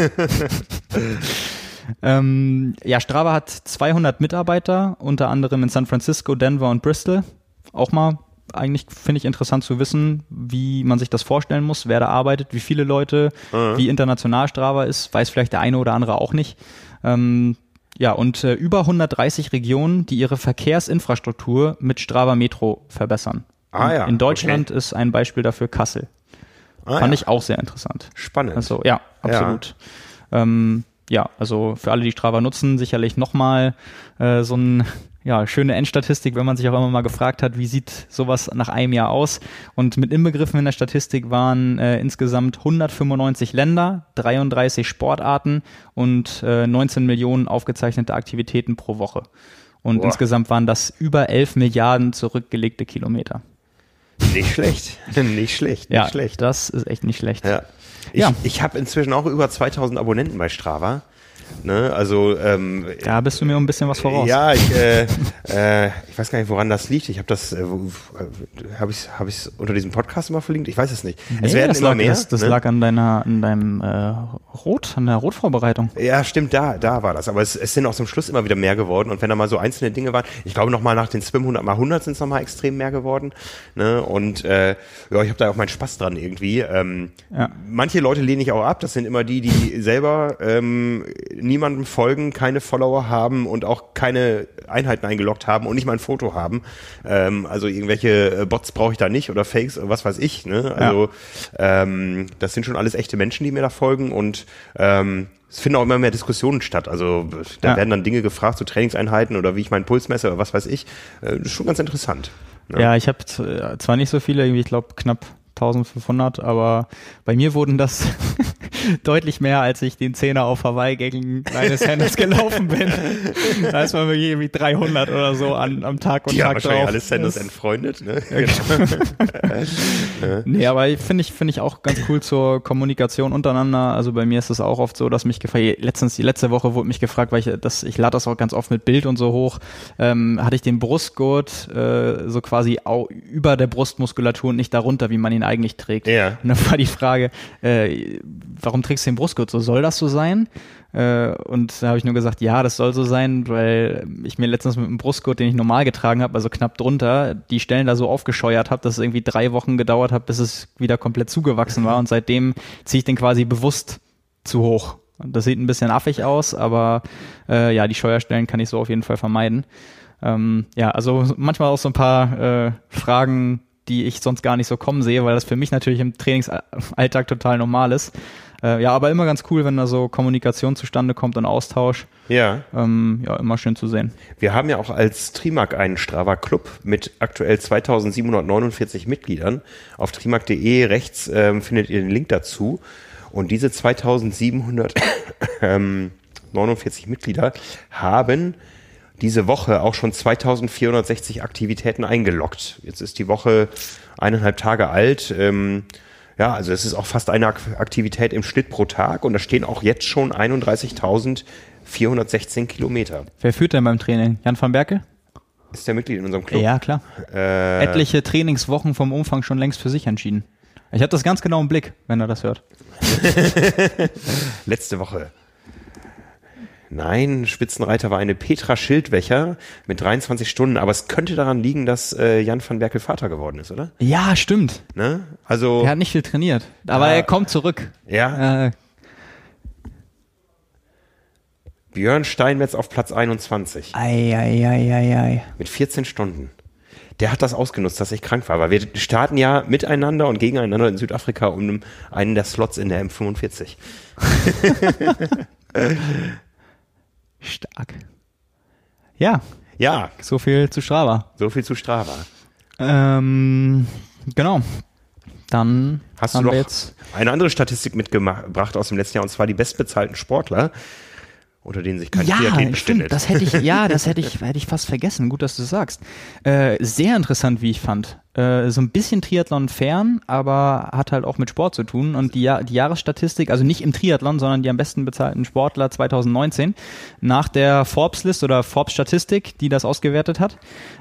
Ähm, ja, Strava hat 200 Mitarbeiter, unter anderem in San Francisco, Denver und Bristol. Auch mal eigentlich finde ich interessant zu wissen, wie man sich das vorstellen muss, wer da arbeitet, wie viele Leute, mhm. wie international Strava ist, weiß vielleicht der eine oder andere auch nicht. Ähm, ja, und äh, über 130 Regionen, die ihre Verkehrsinfrastruktur mit Strava Metro verbessern. Ah, ja. In Deutschland okay. ist ein Beispiel dafür Kassel. Ah, Fand ja. ich auch sehr interessant. Spannend. Also ja, absolut. Ja, ähm, ja also für alle, die Strava nutzen, sicherlich nochmal äh, so ein ja, schöne Endstatistik, wenn man sich auch immer mal gefragt hat, wie sieht sowas nach einem Jahr aus. Und mit inbegriffen in der Statistik waren äh, insgesamt 195 Länder, 33 Sportarten und äh, 19 Millionen aufgezeichnete Aktivitäten pro Woche. Und Boah. insgesamt waren das über 11 Milliarden zurückgelegte Kilometer. Nicht schlecht, nicht schlecht, nicht ja, schlecht. Das ist echt nicht schlecht. Ja. Ich, ja. ich habe inzwischen auch über 2000 Abonnenten bei Strava. Ne? Also ähm, da bist du mir ein bisschen was voraus. Ja, ich, äh, äh, ich weiß gar nicht, woran das liegt. Ich habe das, äh, habe ich, habe ich unter diesem Podcast immer verlinkt. Ich weiß es nicht. Nee, es werden immer lag, mehr. Das, das ne? lag an deiner, an deinem äh, Rot, an der Rotvorbereitung. Ja, stimmt. Da, da war das. Aber es, es sind auch zum Schluss immer wieder mehr geworden. Und wenn da mal so einzelne Dinge waren, ich glaube noch mal nach den 200 mal 100 sind es noch mal extrem mehr geworden. Ne? Und äh, ja, ich habe da auch meinen Spaß dran irgendwie. Ähm, ja. Manche Leute lehne ich auch ab. Das sind immer die, die selber ähm, niemandem folgen, keine Follower haben und auch keine Einheiten eingeloggt haben und nicht mal ein Foto haben. Ähm, also irgendwelche äh, Bots brauche ich da nicht oder Fakes oder was weiß ich. Ne? Also ja. ähm, das sind schon alles echte Menschen, die mir da folgen und ähm, es finden auch immer mehr Diskussionen statt. Also da ja. werden dann Dinge gefragt zu so Trainingseinheiten oder wie ich meinen Puls messe oder was weiß ich. Äh, das ist schon ganz interessant. Ne? Ja, ich habe zwar nicht so viele, irgendwie ich glaube knapp 1500, aber bei mir wurden das deutlich mehr, als ich den Zehner auf Hawaii gegen Kleine Sanders gelaufen bin. da ist man wirklich irgendwie 300 oder so an, am Tag und Die Tag haben wahrscheinlich alle Sanders entfreundet, ne? Genau. nee, aber finde ich, finde ich auch ganz cool zur Kommunikation untereinander. Also bei mir ist es auch oft so, dass mich gefragt, letztens, die letzte Woche wurde mich gefragt, weil ich das, ich lade das auch ganz oft mit Bild und so hoch, ähm, hatte ich den Brustgurt äh, so quasi über der Brustmuskulatur und nicht darunter, wie man ihn eigentlich trägt. Ja. Und dann war die Frage, äh, warum trägst du den Brustgurt so? Soll das so sein? Äh, und da habe ich nur gesagt, ja, das soll so sein, weil ich mir letztens mit einem Brustgurt, den ich normal getragen habe, also knapp drunter, die Stellen da so aufgescheuert habe, dass es irgendwie drei Wochen gedauert hat, bis es wieder komplett zugewachsen war. Und seitdem ziehe ich den quasi bewusst zu hoch. Und das sieht ein bisschen affig aus, aber äh, ja, die Scheuerstellen kann ich so auf jeden Fall vermeiden. Ähm, ja, also manchmal auch so ein paar äh, Fragen, die ich sonst gar nicht so kommen sehe, weil das für mich natürlich im Trainingsalltag total normal ist. Äh, ja, aber immer ganz cool, wenn da so Kommunikation zustande kommt und Austausch. Ja. Ähm, ja, immer schön zu sehen. Wir haben ja auch als Trimark einen Strava Club mit aktuell 2749 Mitgliedern. Auf trimark.de rechts ähm, findet ihr den Link dazu. Und diese 2749 Mitglieder haben diese Woche auch schon 2460 Aktivitäten eingeloggt. Jetzt ist die Woche eineinhalb Tage alt. Ähm, ja, also es ist auch fast eine Aktivität im Schnitt pro Tag und da stehen auch jetzt schon 31.416 Kilometer. Wer führt denn beim Training? Jan van Berke? Ist der Mitglied in unserem Club? Ja, klar. Äh, Etliche Trainingswochen vom Umfang schon längst für sich entschieden. Ich habe das ganz genau im Blick, wenn er das hört. Letzte Woche Nein, Spitzenreiter war eine Petra Schildwächer mit 23 Stunden, aber es könnte daran liegen, dass äh, Jan van Berkel Vater geworden ist, oder? Ja, stimmt. Ne? Also er hat nicht viel trainiert, aber äh, er kommt zurück. Ja. Äh, Björn Steinmetz auf Platz 21. Ei, ei, ei, ei, ei. Mit 14 Stunden. Der hat das ausgenutzt, dass ich krank war, weil wir starten ja miteinander und gegeneinander in Südafrika um einen der Slots in der M45. Stark. Ja. Ja. So viel zu Strava. So viel zu Strava. Ähm, genau. Dann hast du noch jetzt eine andere Statistik mitgebracht aus dem letzten Jahr und zwar die bestbezahlten Sportler unter denen sich kein ja, Triathlet befindet. Das hätte ich, ja, das hätte ich, hätte ich fast vergessen. Gut, dass du sagst. Äh, sehr interessant, wie ich fand. Äh, so ein bisschen Triathlon fern, aber hat halt auch mit Sport zu tun. Und die, die Jahresstatistik, also nicht im Triathlon, sondern die am besten bezahlten Sportler 2019, nach der Forbes-List oder Forbes-Statistik, die das ausgewertet hat.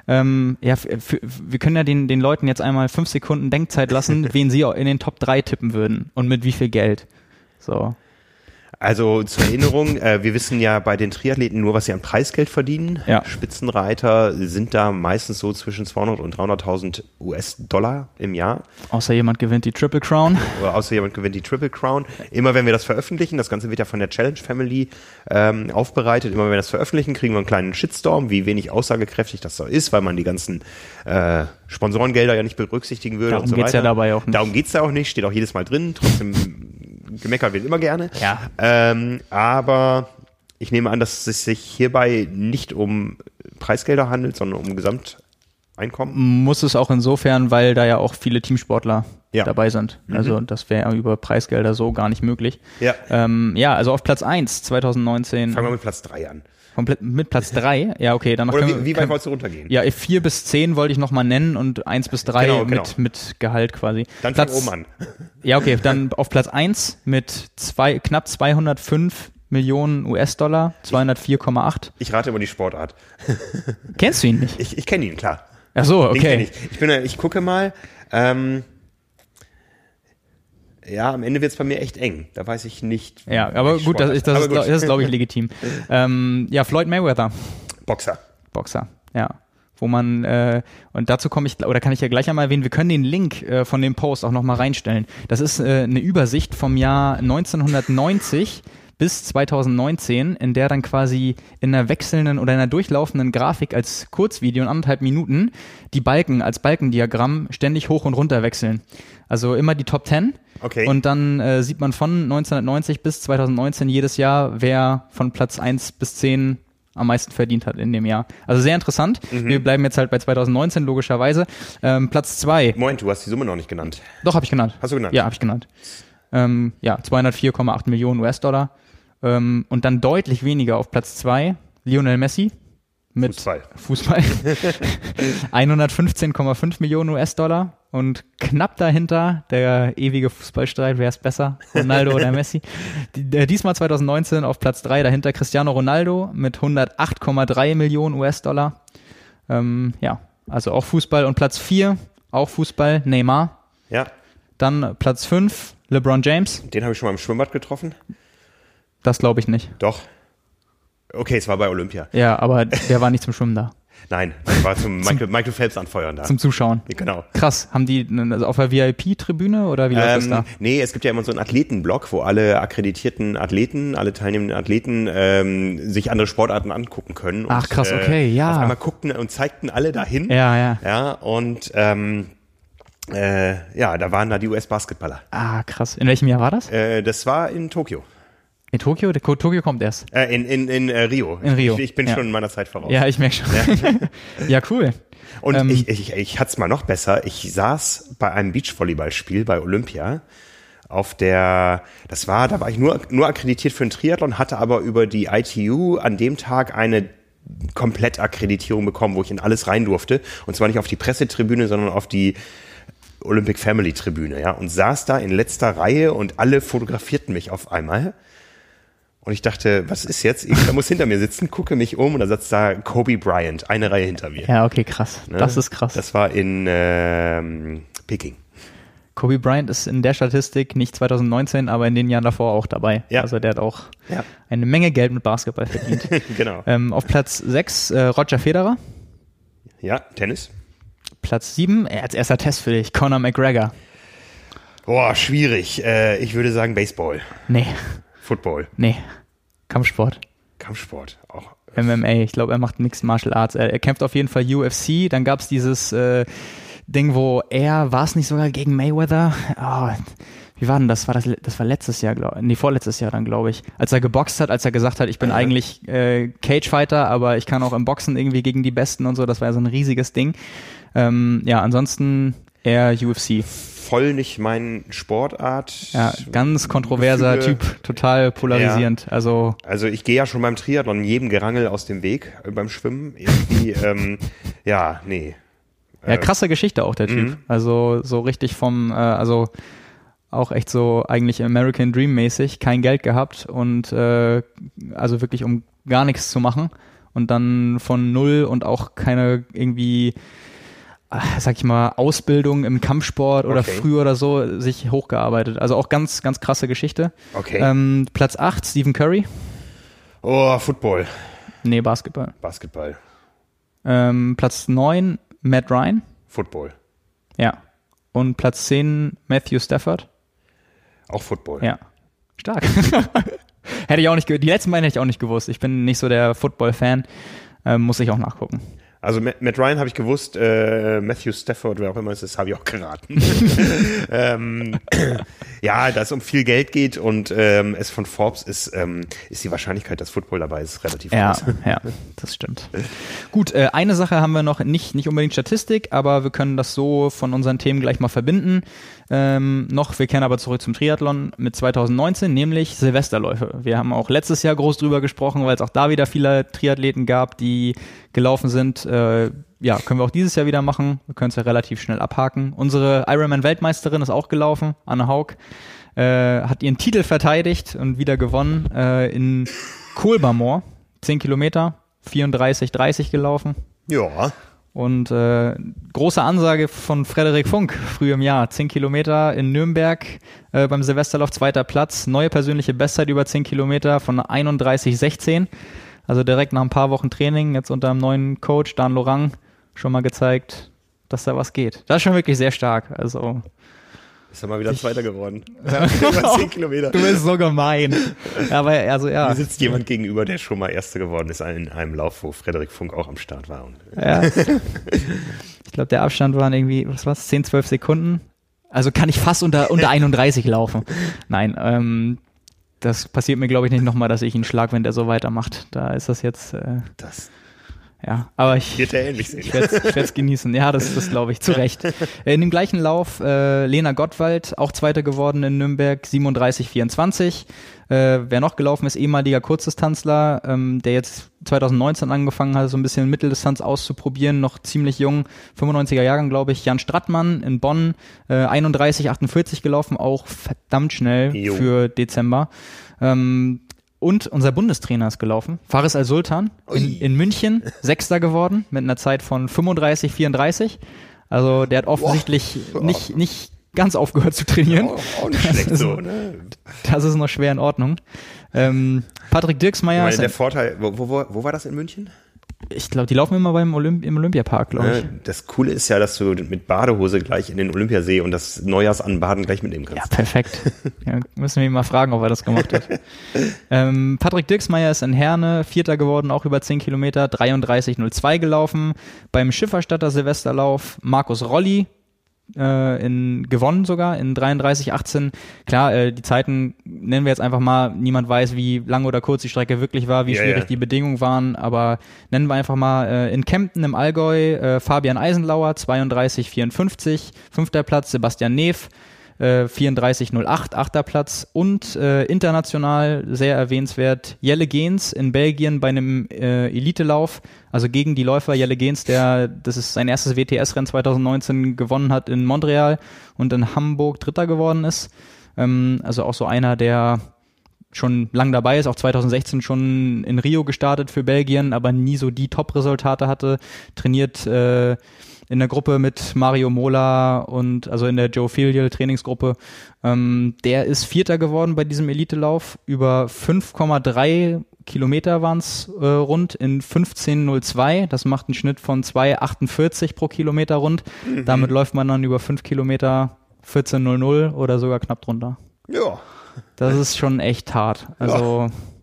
Ähm, ja, wir können ja den, den Leuten jetzt einmal fünf Sekunden Denkzeit lassen, wen sie in den Top 3 tippen würden und mit wie viel Geld. So. Also zur Erinnerung, äh, wir wissen ja bei den Triathleten nur, was sie an Preisgeld verdienen. Ja. Spitzenreiter sind da meistens so zwischen 200 und 300.000 US-Dollar im Jahr. Außer jemand gewinnt die Triple Crown. Oder außer jemand gewinnt die Triple Crown. Immer wenn wir das veröffentlichen, das Ganze wird ja von der Challenge Family ähm, aufbereitet, immer wenn wir das veröffentlichen, kriegen wir einen kleinen Shitstorm, wie wenig aussagekräftig das so ist, weil man die ganzen äh, Sponsorengelder ja nicht berücksichtigen würde Darum und so geht's weiter. ja dabei auch nicht. Darum geht's da auch nicht, steht auch jedes Mal drin. Trotzdem gemeckert wird immer gerne. Ja. Ähm, aber ich nehme an, dass es sich hierbei nicht um Preisgelder handelt, sondern um Gesamteinkommen. Muss es auch insofern, weil da ja auch viele Teamsportler Ja. dabei sind. Also das wäre über Preisgelder so gar nicht möglich. Ja. Ähm, ja, also auf Platz 1 2019 Fangen wir mit Platz drei an. Komplett mit Platz 3. Ja, okay, dann Oder können wie, wir, wie weit können, wolltest du runtergehen? Ja, 4 bis 10 wollte ich nochmal nennen und 1 bis 3 Genau, mit, genau. mit Gehalt quasi. Dann Platz, oben an. Ja, okay, dann auf Platz 1 mit zwei, knapp 205 Millionen US-Dollar, 204,8. Ich rate immer die Sportart. Kennst du ihn nicht? Ich, ich kenne ihn, klar. Ach so, Den okay. ich. Ich, bin, ich gucke mal. Ähm, ja, am Ende wird es bei mir echt eng. Da weiß ich nicht. Ja, aber gut, das, ist, das, Aber ist, das ist, glaube ich, legitim. ähm, ja, Floyd Mayweather, Boxer. Boxer, ja. Wo man, äh, und dazu komme ich, oder kann ich ja gleich einmal erwähnen, wir können den Link äh, von dem Post auch nochmal reinstellen. Das ist äh, eine Übersicht vom Jahr 1990 bis 2019, in der dann quasi in einer wechselnden oder in einer durchlaufenden Grafik als Kurzvideo in anderthalb Minuten die Balken als Balkendiagramm ständig hoch und runter wechseln. Also immer die Top 10 Okay. und dann äh, sieht man von 1990 bis 2019 jedes Jahr, wer von Platz 1 bis 10 am meisten verdient hat in dem Jahr. Also sehr interessant. Mhm. Wir bleiben jetzt halt bei 2019 logischerweise. Ähm, Platz 2. Moment, du hast die Summe noch nicht genannt. Doch, habe ich genannt. Hast du genannt? Ja, habe ich genannt. Ähm, ja, 204,8 Millionen US-Dollar. Ähm, und dann deutlich weniger auf Platz 2 Lionel Messi mit Fußball. Fußball. 115,5 Millionen US-Dollar und knapp dahinter der ewige Fußballstreit, wer ist besser, Ronaldo oder Messi. Die, diesmal 2019 auf Platz 3 dahinter Cristiano Ronaldo mit 108,3 Millionen US-Dollar. Ähm, ja, also auch Fußball und Platz 4 auch Fußball, Neymar. Ja, Dann Platz 5 LeBron James. den habe ich schon mal im Schwimmbad getroffen. Das glaube ich nicht. Doch. Okay, es war bei Olympia. Ja, aber der war nicht zum Schwimmen da. Nein, ich war zum Michael, Michael Phelps anfeuern da. Zum Zuschauen. genau. Krass. Haben die also auf der VIP-Tribüne oder wie läuft das Ähm, da? nee, es gibt ja immer so einen Athletenblock, wo alle akkreditierten Athleten, alle teilnehmenden Athleten ähm, sich andere Sportarten angucken können. Und, Ach, krass, okay, ja. Auf einmal guckten und zeigten alle dahin. Ja, ja. Ja, und ähm, äh, ja, da waren da die US-Basketballer. Ah, krass. In welchem Jahr war das? Äh, das war in Tokio. In Tokio? Tokio kommt erst. Äh, in in, in äh, Rio. In Rio, Ich, ich bin ja. schon in meiner Zeit voraus. Ja, ich merke schon. Ja, cool. Und Ähm, ich, ich, ich hatte es mal noch besser. Ich saß bei einem Beachvolleyballspiel bei Olympia auf der, das war, da war ich nur, nur akkreditiert für einen Triathlon, hatte aber über die ITU an dem Tag eine Komplettakkreditierung bekommen, wo ich in alles rein durfte. Und zwar nicht auf die Pressetribüne, sondern auf die Olympic Family Tribüne, ja, und saß da in letzter Reihe und alle fotografierten mich auf einmal. Und ich dachte, was ist jetzt? Ich muss hinter mir sitzen, gucke mich um und da sitzt da Kobe Bryant, eine Reihe hinter mir. Ja, okay, krass. Ne? Das ist krass. Das war in ähm, Peking. Kobe Bryant ist in der Statistik nicht 2019, aber in den Jahren davor auch dabei. Ja. Also der hat auch Ja. eine Menge Geld mit Basketball verdient. genau. ähm, auf Platz 6 äh, Roger Federer. Ja, Tennis. Platz 7, äh, als erster Test für dich, Conor McGregor. Boah, schwierig. Äh, ich würde sagen Baseball, Nee, Football, nee. Kampfsport. Kampfsport. Auch. MMA. Ich glaube, er macht Mixed Martial Arts. Er, er kämpft auf jeden Fall UFC. Dann gab es dieses äh, Ding, wo er, war es nicht sogar gegen Mayweather? Ah, wie war denn das? War das, das war letztes Jahr, glaube nee, vorletztes Jahr dann, glaube ich. Als er geboxt hat, als er gesagt hat, ich bin eigentlich äh, Cage-Fighter, aber ich kann auch im Boxen irgendwie gegen die Besten und so. Das war ja so ein riesiges Ding. Ähm, ja, ansonsten eher UFC. Voll nicht mein Sportart. Ja, ganz kontroverser Gefühle. Typ, total polarisierend. Also Also ich gehe ja schon beim Triathlon jedem Gerangel aus dem Weg äh, beim Schwimmen. Irgendwie, ähm, ja, nee. Ja, krasse Geschichte auch der Typ. Mhm. Also so richtig vom, äh, also auch echt so eigentlich American Dream mäßig, kein Geld gehabt und äh, also wirklich um gar nichts zu machen und dann von null und auch keine irgendwie sag ich mal, Ausbildung im Kampfsport oder okay. früher oder so sich hochgearbeitet. Also auch ganz, ganz krasse Geschichte. Okay. Ähm, Platz 8, Stephen Curry. Oh, Football. Nee, Basketball. Basketball. Ähm, Platz 9, Matt Ryan. Football. Ja. Und Platz 10, Matthew Stafford. Auch Football. Ja. Stark. hätte ich auch nicht, die letzten beiden hätte ich auch nicht gewusst. Ich bin nicht so der Football-Fan. Ähm, muss ich auch nachgucken. Also Matt Ryan habe ich gewusst, äh, Matthew Stafford, wer auch immer es ist, habe ich auch geraten. ähm, ja, da es um viel Geld geht und ähm, es von Forbes ist, ähm, ist die Wahrscheinlichkeit, dass Football dabei ist, relativ ja, groß. Ja, das stimmt. Gut, äh, eine Sache haben wir noch, nicht, nicht unbedingt Statistik, aber wir können das so von unseren Themen gleich mal verbinden. Ähm, noch, wir kehren aber zurück zum Triathlon mit 2019, nämlich Silvesterläufe. Wir haben auch letztes Jahr groß drüber gesprochen, weil es auch da wieder viele Triathleten gab, die gelaufen sind. Äh, ja, können wir auch dieses Jahr wieder machen. Wir können es ja relativ schnell abhaken. Unsere Ironman-Weltmeisterin ist auch gelaufen, Anne Haug, äh, hat ihren Titel verteidigt und wieder gewonnen äh, in Kohlbarmoor. 10 Kilometer, 34, 30 gelaufen. Ja. Und äh, große Ansage von Frederik Funk früh im Jahr. 10 Kilometer in Nürnberg äh, beim Silvesterlauf, zweiter Platz. Neue persönliche Bestzeit über 10 Kilometer von 31,16. Also direkt nach ein paar Wochen Training, jetzt unter einem neuen Coach, Dan Lorang, schon mal gezeigt, dass da was geht. Das ist schon wirklich sehr stark. Also ist er mal wieder ich, Zweiter geworden. Über 10 Kilometer. Du bist so gemein. Aber also ja. Mir sitzt jemand gegenüber, der schon mal Erster geworden ist in einem Lauf, wo Frederik Funk auch am Start war. ja. Ich glaube, der Abstand waren irgendwie, was war's, 10, 12 Sekunden. Also kann ich fast unter, unter 31 laufen. Nein, ähm, das passiert mir, glaube ich, nicht nochmal, dass ich ihn schlag, wenn der so weitermacht. Da ist das jetzt. Äh, das ja, aber ich, ich werde es genießen. Ja, das, das glaube ich, zu Recht. In dem gleichen Lauf äh, Lena Gottwald, auch Zweiter geworden in Nürnberg, 37,24. Äh, wer noch gelaufen ist, ehemaliger Kurzdistanzler, ähm, der jetzt 2019 angefangen hat, so ein bisschen Mitteldistanz auszuprobieren, noch ziemlich jung, 95er Jahrgang, glaube ich, Jan Strattmann in Bonn, äh, 31,48 gelaufen, auch verdammt schnell jo. für Dezember. Ähm, und unser Bundestrainer ist gelaufen, Faris Al-Sultan in, in, München, Sechster geworden mit einer Zeit von 35, 34. Also der hat offensichtlich Boah. nicht, nicht ganz aufgehört zu trainieren. Auch, auch nicht schlecht so, ne? Das ist noch schwer in Ordnung. Ähm, Patrick Dirksmeier. Ich meine, der Vorteil, wo, wo, wo war das in München? Ich glaube, die laufen immer beim Olymp im Olympiapark, glaube ich. Das Coole ist ja, dass du mit Badehose gleich in den Olympiasee und das Neujahrsanbaden gleich mitnehmen kannst. Ja, perfekt. ja, müssen wir ihn mal fragen, ob er das gemacht hat. ähm, Patrick Dirksmeier ist in Herne Vierter geworden, auch über 10 Kilometer, 33,02 gelaufen. Beim Schifferstatter Silvesterlauf Markus Rolli äh, in, gewonnen sogar in 33, 18. Klar, äh, die Zeiten nennen wir jetzt einfach mal, niemand weiß, wie lang oder kurz die Strecke wirklich war, wie ja, schwierig ja. die Bedingungen waren, aber nennen wir einfach mal äh, in Kempten im Allgäu äh, Fabian Eisenlauer, 32, 54, fünfter Platz Sebastian Neff, äh, 34,08, achter Platz. Und äh, international sehr erwähnenswert Jelle Gens in Belgien bei einem äh, Elitelauf, also gegen die Läufer Jelle Gens, der das ist sein erstes WTS-Rennen 2019 gewonnen hat in Montreal und in Hamburg Dritter geworden ist. Ähm, also auch so einer, der schon lang dabei ist, auch 2016 schon in Rio gestartet für Belgien, aber nie so die Top-Resultate hatte, trainiert äh, in der Gruppe mit Mario Mola und also in der Joe Filial Trainingsgruppe. Ähm, der ist Vierter geworden bei diesem Elitelauf. Über 5,3 Kilometer waren es äh, rund in 15,02. Das macht einen Schnitt von 2,48 pro Kilometer rund. Mhm. Damit läuft man dann über 5 Kilometer 14,00 oder sogar knapp drunter. Ja. Das ist schon echt hart. Also ja.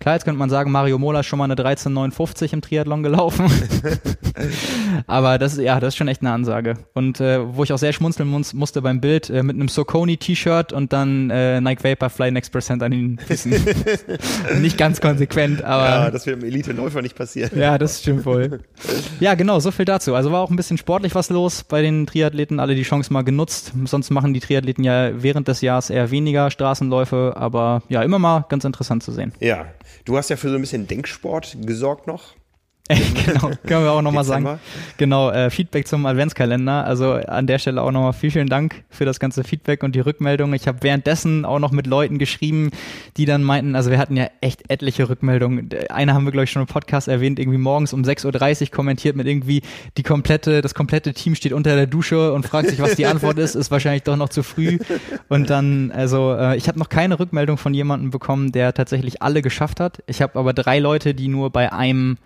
Klar, jetzt könnte man sagen, Mario Mola ist schon mal eine 13,59 im Triathlon gelaufen. Aber das, ja, das ist schon echt eine Ansage. Und äh, wo ich auch sehr schmunzeln muss, musste beim Bild äh, mit einem Soconi-T-Shirt und dann äh, Nike Vaporfly Next Percent an den Füßen. nicht ganz konsequent, aber. Ja, das wird im Elite-Läufer nicht passieren. Ja, das stimmt wohl. Ja, genau, so viel dazu. Also war auch ein bisschen sportlich was los bei den Triathleten, alle die Chance mal genutzt. Sonst machen die Triathleten ja während des Jahres eher weniger Straßenläufe, aber ja, immer mal ganz interessant zu sehen. Ja, Du hast ja für so ein bisschen Denksport gesorgt noch. genau, können wir auch nochmal sagen. Genau, äh, Feedback zum Adventskalender. Also an der Stelle auch nochmal vielen, vielen Dank für das ganze Feedback und die Rückmeldung. Ich habe währenddessen auch noch mit Leuten geschrieben, die dann meinten, also wir hatten ja echt etliche Rückmeldungen. Eine haben wir, glaube ich, schon im Podcast erwähnt, irgendwie morgens um 6.30 Uhr kommentiert mit irgendwie die komplette, das komplette Team steht unter der Dusche und fragt sich, was die Antwort ist, ist wahrscheinlich doch noch zu früh. Und dann, also äh, ich habe noch keine Rückmeldung von jemandem bekommen, der tatsächlich alle geschafft hat. Ich habe aber drei Leute, die nur bei einem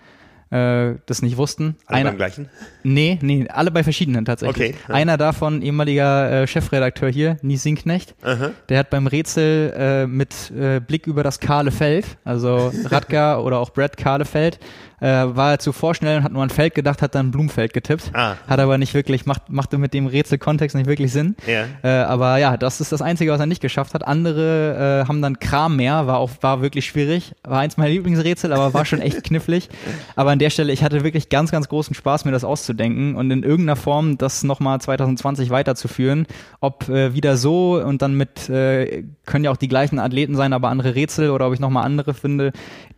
äh, das nicht wussten. Alle Einer, beim gleichen? Nee, nee, alle bei verschiedenen tatsächlich. Okay. Ja. Einer davon, ehemaliger äh, Chefredakteur hier, Nies Sinknecht, Aha. der hat beim Rätsel äh, mit äh, Blick über das kahle Feld, also Radgar oder auch Brad Kahlefeld, äh, war er zu vorschnell und hat nur an Feld gedacht, hat dann Blumfeld getippt. Ah. Hat aber nicht wirklich, macht, machte mit dem Rätselkontext nicht wirklich Sinn. Ja. Äh, aber ja, das ist das Einzige, was er nicht geschafft hat. Andere äh, haben dann Kram mehr, war auch, war wirklich schwierig. War eins meiner Lieblingsrätsel, aber war schon echt knifflig. Aber an der Stelle, ich hatte wirklich ganz, ganz großen Spaß, mir das auszudenken und in irgendeiner Form das nochmal 2020 weiterzuführen. Ob äh, wieder so und dann mit, äh, können ja auch die gleichen Athleten sein, aber andere Rätsel oder ob ich nochmal andere finde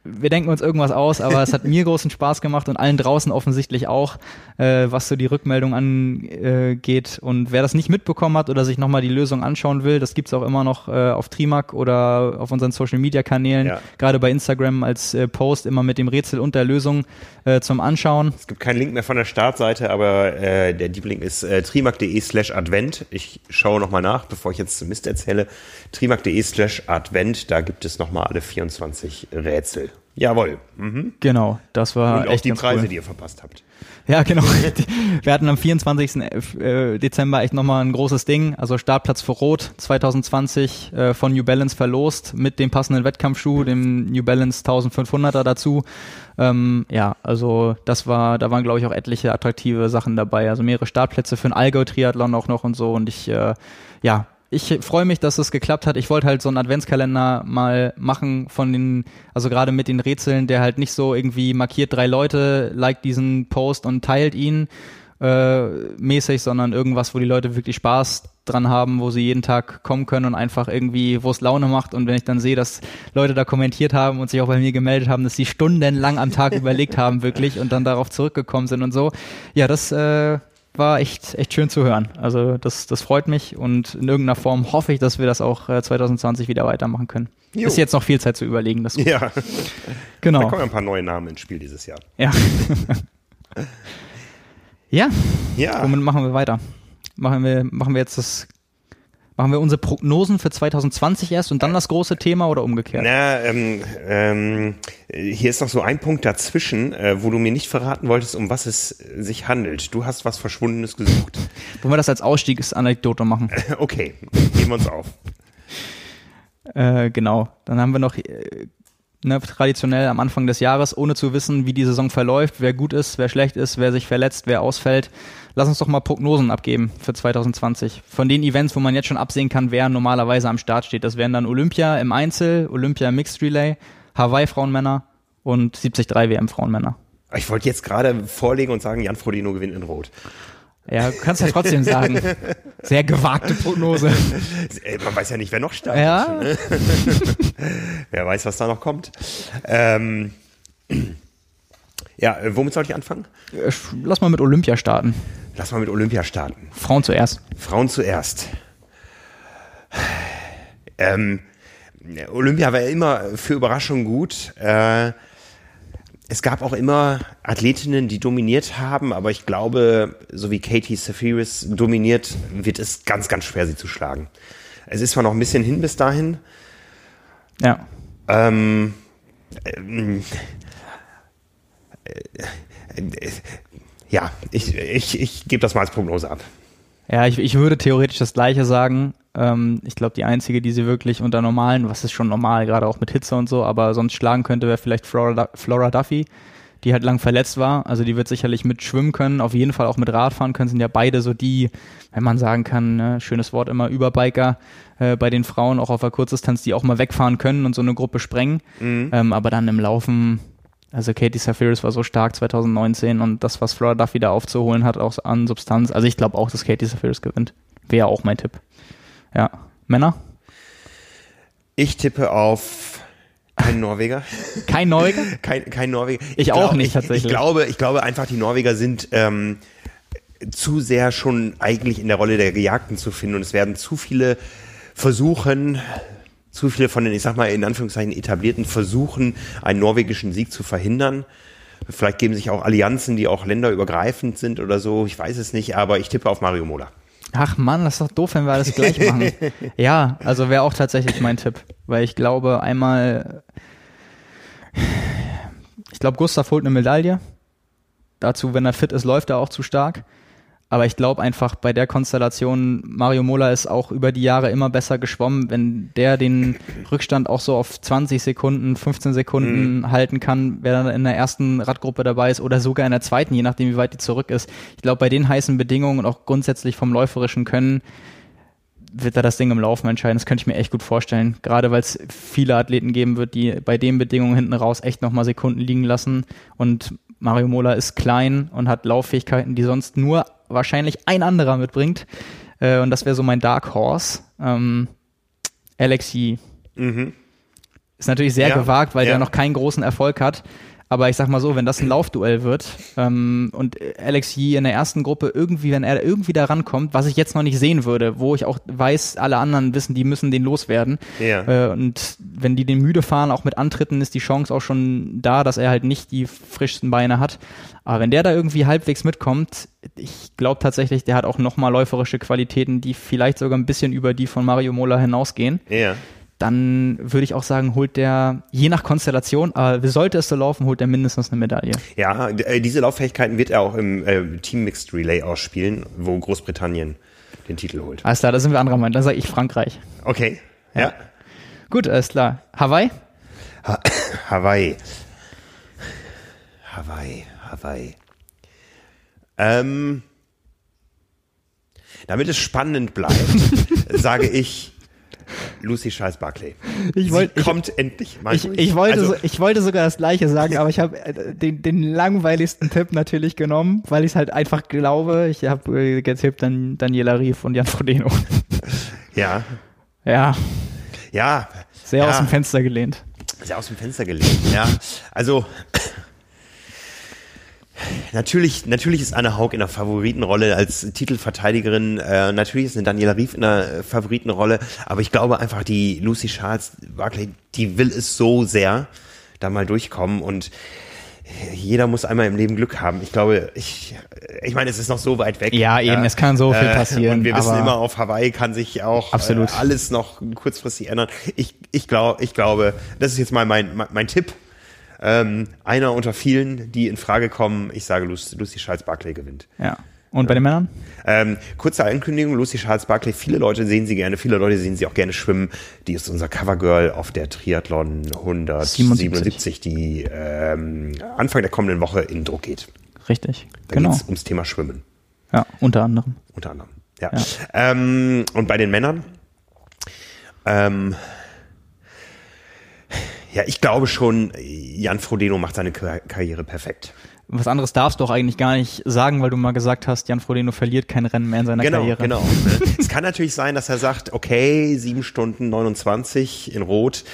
wir denken uns irgendwas aus, aber es hat mir großen Spaß gemacht und allen draußen offensichtlich auch, äh, was so die Rückmeldung angeht. Und wer das nicht mitbekommen hat oder sich nochmal die Lösung anschauen will, das gibt's auch immer noch äh, auf Trimac oder auf unseren Social Media Kanälen, ja. gerade bei Instagram als äh, Post immer mit dem Rätsel und der Lösung äh, zum Anschauen. Es gibt keinen Link mehr von der Startseite, aber äh, der Deep Link ist äh, trimac.de slash Advent. Ich schaue nochmal nach, bevor ich jetzt Mist erzähle. trimac.de slash Advent, da gibt es nochmal alle 24 Rätsel. Jawohl. Mhm. Genau, das war Und echt die Preise, cool. die ihr verpasst habt. Ja, genau. Wir hatten am 24. Äh, Dezember echt nochmal ein großes Ding. Also Startplatz für Rot 2020 äh, von New Balance verlost mit dem passenden Wettkampfschuh, dem New Balance 1500er dazu. Ähm, ja, also das war, da waren glaube ich auch etliche attraktive Sachen dabei. Also mehrere Startplätze für ein Allgäu-Triathlon auch noch und so. Und ich, äh, ja, ich freue mich, dass es geklappt hat. Ich wollte halt so einen Adventskalender mal machen von den, also gerade mit den Rätseln, der halt nicht so irgendwie markiert drei Leute, liked diesen Post und teilt ihn äh, mäßig, sondern irgendwas, wo die Leute wirklich Spaß dran haben, wo sie jeden Tag kommen können und einfach irgendwie, wo es Laune macht. Und wenn ich dann sehe, dass Leute da kommentiert haben und sich auch bei mir gemeldet haben, dass sie stundenlang am Tag überlegt haben, wirklich und dann darauf zurückgekommen sind und so, ja, das äh, war echt, echt schön zu hören. Also das, das freut mich und in irgendeiner Form hoffe ich, dass wir das auch 2020 äh, wieder weitermachen können. Jo. Ist jetzt noch viel Zeit zu überlegen. Das ja, genau. Da kommen ein paar neue Namen ins Spiel dieses Jahr. Ja. ja. Ja. Womit machen wir weiter? Machen wir, machen wir jetzt das Machen wir unsere Prognosen für 2020 erst und dann das große Thema oder umgekehrt? Na, ähm, ähm, hier ist noch so ein Punkt dazwischen, äh, wo du mir nicht verraten wolltest, um was es sich handelt. Du hast was Verschwundenes gesucht. Wollen wir das als Ausstiegsanekdote machen? okay, geben wir uns auf. Äh, genau, dann haben wir noch äh, ne, traditionell am Anfang des Jahres, ohne zu wissen, wie die Saison verläuft, wer gut ist, wer schlecht ist, wer sich verletzt, wer ausfällt. Lass uns doch mal Prognosen abgeben für 2020. Von den Events, wo man jetzt schon absehen kann, wer normalerweise am Start steht. Das wären dann Olympia im Einzel, Olympia im Mixed Relay, Hawaii Frauenmänner und 73 WM Frauenmänner. Ich wollte jetzt gerade vorlegen und sagen, Jan Frodeno gewinnt in Rot. Ja, du kannst ja trotzdem sagen. Sehr gewagte Prognose. Man weiß ja nicht, wer noch startet. Ja. wer weiß, was da noch kommt. Ähm, ja, womit soll ich anfangen? Lass mal mit Olympia starten. Lass mal mit Olympia starten. Frauen zuerst. Frauen zuerst. Ähm, Olympia war immer für Überraschungen gut. Äh, es gab auch immer Athletinnen, die dominiert haben, aber ich glaube, so wie Katie Safiris dominiert, wird es ganz, ganz schwer, sie zu schlagen. Es ist zwar noch ein bisschen hin bis dahin. Ja. Ähm, ähm, äh, äh, ja, ich, ich, ich gebe das mal als Prognose ab. Ja, ich, ich würde theoretisch das Gleiche sagen. Ähm, ich glaube, die einzige, die sie wirklich unter normalen, was ist schon normal, gerade auch mit Hitze und so, aber sonst schlagen könnte, wäre vielleicht Flora, Flora Duffy, die halt lang verletzt war. Also die wird sicherlich mit schwimmen können, auf jeden Fall auch mit Radfahren können. Sind ja beide so die, wenn man sagen kann, ne, schönes Wort immer, Überbiker äh, bei den Frauen, auch auf der Kurzdistanz, die auch mal wegfahren können und so eine Gruppe sprengen. Mhm. Ähm, aber dann im Laufen also Katie Safiris war so stark 2019 und das, was Flora Duffy da aufzuholen hat, auch an Substanz. Also ich glaube auch, dass Katie Safiris gewinnt. Wäre auch mein Tipp. Ja. Männer? Ich tippe auf Kein Norweger. Kein Norweger? kein, kein Norweger. Ich, ich auch nicht tatsächlich. Ich, ich, glaube, ich glaube einfach, die Norweger sind ähm, zu sehr schon eigentlich in der Rolle der Gejagten zu finden und es werden zu viele versuchen, zu viele von den, ich sag mal, in Anführungszeichen etablierten versuchen, einen norwegischen Sieg zu verhindern. Vielleicht geben sich auch Allianzen, die auch länderübergreifend sind oder so. Ich weiß es nicht, aber ich tippe auf Mario Mola. Ach Mann, das ist doch doof, wenn wir alles gleich machen. ja, also wäre auch tatsächlich mein Tipp, weil ich glaube einmal, ich glaube Gustav holt eine Medaille. Dazu, wenn er fit ist, läuft er auch zu stark. Aber ich glaube einfach bei der Konstellation, Mario Mola ist auch über die Jahre immer besser geschwommen. Wenn der den Rückstand auch so auf 20 Sekunden, 15 Sekunden mhm. halten kann, wer dann in der ersten Radgruppe dabei ist oder sogar in der zweiten, je nachdem wie weit die zurück ist. Ich glaube, bei den heißen Bedingungen und auch grundsätzlich vom läuferischen Können wird er das Ding im Laufen entscheiden. Das könnte ich mir echt gut vorstellen. Gerade weil es viele Athleten geben wird, die bei den Bedingungen hinten raus echt nochmal Sekunden liegen lassen. Und Mario Mola ist klein und hat Lauffähigkeiten, die sonst nur wahrscheinlich ein anderer mitbringt. Äh, und das wäre so mein Dark Horse. Ähm, Alexi. Mhm. Ist natürlich sehr ja, gewagt, weil ja. der noch keinen großen Erfolg hat. Aber ich sag mal so, wenn das ein Laufduell wird ähm, und Alex Yee in der ersten Gruppe irgendwie, wenn er irgendwie da rankommt, was ich jetzt noch nicht sehen würde, wo ich auch weiß, alle anderen wissen, die müssen den loswerden. Ja. Äh, und wenn die den müde fahren, auch mit Antritten, ist die Chance auch schon da, dass er halt nicht die frischsten Beine hat. Aber wenn der da irgendwie halbwegs mitkommt, ich glaube tatsächlich, der hat auch nochmal läuferische Qualitäten, die vielleicht sogar ein bisschen über die von Mario Mola hinausgehen. Ja dann würde ich auch sagen, holt der, je nach Konstellation, aber sollte es so laufen, holt er mindestens eine Medaille. Ja, äh, diese Lauffähigkeiten wird er auch im äh, Team Mixed Relay ausspielen, wo Großbritannien den Titel holt. Alles klar, da sind wir anderer Meinung. Dann sage ich Frankreich. Okay, ja. ja. Gut, alles klar. Hawaii? Ha Hawaii. Hawaii, Hawaii. Ähm, damit es spannend bleibt, sage ich Lucy Charles Barclay. Ich wollt, kommt ich, endlich mal. Ich, ich, wollte, also, so, ich wollte sogar das Gleiche sagen, aber ich habe äh, den, den langweiligsten Tipp natürlich genommen, weil ich es halt einfach glaube. Ich habe äh, getippt dann Daniela Rief und Jan Frodeno. Ja. Ja. Ja. Sehr ja. aus dem Fenster gelehnt. Sehr aus dem Fenster gelehnt, ja. Also Natürlich, natürlich ist Anne Haug in der Favoritenrolle als Titelverteidigerin. Äh, natürlich ist eine Daniela Rief in der Favoritenrolle. Aber ich glaube einfach, die Lucy Charles Barclay, die will es so sehr, da mal durchkommen. Und jeder muss einmal im Leben Glück haben. Ich glaube, ich, ich meine, es ist noch so weit weg. Ja, eben, ja. es kann so viel äh, passieren. Und wir wissen immer, auf Hawaii kann sich auch absolut. Äh, alles noch kurzfristig ändern. Ich, ich glaube, ich glaube, das ist jetzt mal mein, mein, mein Tipp ähm, einer unter vielen, die in Frage kommen. Ich sage, Lucy, Charles Barclay gewinnt. Ja. Und bei den Männern? Ähm, kurze Ankündigung, Lucy Charles Barclay, viele Leute sehen sie gerne, viele Leute sehen sie auch gerne schwimmen. Die ist unser Covergirl auf der Triathlon 177, die ähm, Anfang der kommenden Woche in Druck geht. Richtig, da genau. geht ums Thema Schwimmen. Ja, unter anderem. Unter anderem, ja. ja. Ähm, und bei den Männern, ähm, ja, ich glaube schon, Jan Frodeno macht seine Karriere perfekt. Was anderes darfst du auch eigentlich gar nicht sagen, weil du mal gesagt hast, Jan Frodeno verliert kein Rennen mehr in seiner genau, Karriere. Genau, genau. es kann natürlich sein, dass er sagt, okay, sieben Stunden 29 in Rot,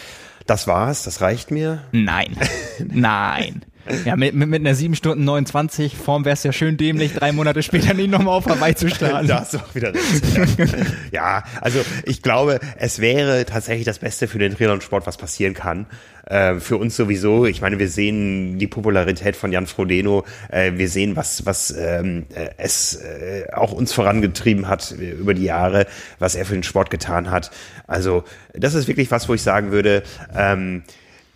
das war's, das reicht mir. Nein, nein. Ja, mit, mit, mit einer 7 Stunden 29 Form wäre es ja schön dämlich, drei Monate später nicht nochmal auf Hawaii zu starten. Da hast du auch wieder recht. ja, also ich glaube, es wäre tatsächlich das Beste für den Triathlon-Sport, was passieren kann. Äh, für uns sowieso. Ich meine, wir sehen die Popularität von Jan Frodeno. Äh, wir sehen, was, was ähm, äh, es äh, auch uns vorangetrieben hat über die Jahre, was er für den Sport getan hat. Also das ist wirklich was, wo ich sagen würde, ähm,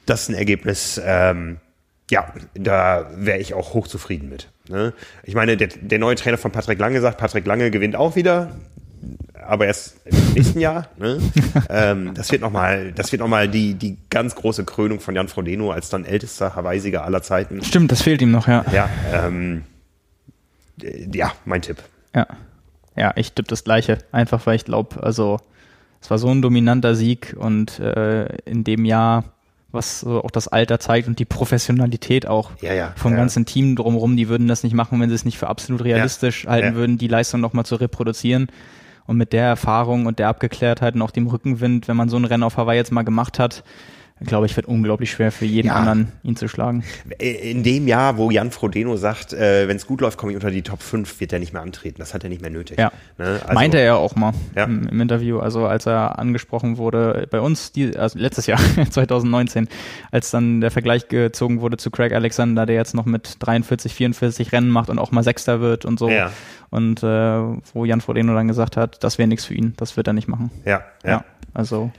das ist ein Ergebnis, ähm, ja, da wäre ich auch hochzufrieden mit. Ne? Ich meine, der, der neue Trainer von Patrick Lange sagt, Patrick Lange gewinnt auch wieder, aber erst im nächsten Jahr. Ne? ähm, das wird nochmal, das wird noch mal die, die ganz große Krönung von Jan Frodeno als dann ältester Hawaii-Sieger aller Zeiten. Stimmt, das fehlt ihm noch, ja. Ja, ähm, ja, mein Tipp. Ja. Ja, ich tippe das Gleiche. Einfach weil ich glaube, also es war so ein dominanter Sieg und äh, in dem Jahr was so auch das Alter zeigt und die Professionalität auch ja, ja, vom ja. ganzen Team drumherum. Die würden das nicht machen, wenn sie es nicht für absolut realistisch halten würden, die Leistung nochmal zu reproduzieren. Und mit der Erfahrung und der Abgeklärtheit und auch dem Rückenwind, wenn man so ein Rennen auf Hawaii jetzt mal gemacht hat, glaube ich, wird unglaublich schwer für jeden ja. anderen, ihn zu schlagen. In dem Jahr, wo Jan Frodeno sagt, äh, wenn es gut läuft, komme ich unter die Top 5, wird er nicht mehr antreten. Das hat er nicht mehr nötig. Ja. Ne? Also, Meinte er auch mal ja. im, im, Interview, also als er angesprochen wurde bei uns, die, also letztes Jahr, 2019, als dann der Vergleich gezogen wurde zu Craig Alexander, der jetzt noch mit 43, 44 Rennen macht und auch mal Sechster wird und so. Ja. Und äh, wo Jan Frodeno dann gesagt hat, das wäre nichts für ihn, das wird er nicht machen. Ja, ja. ja also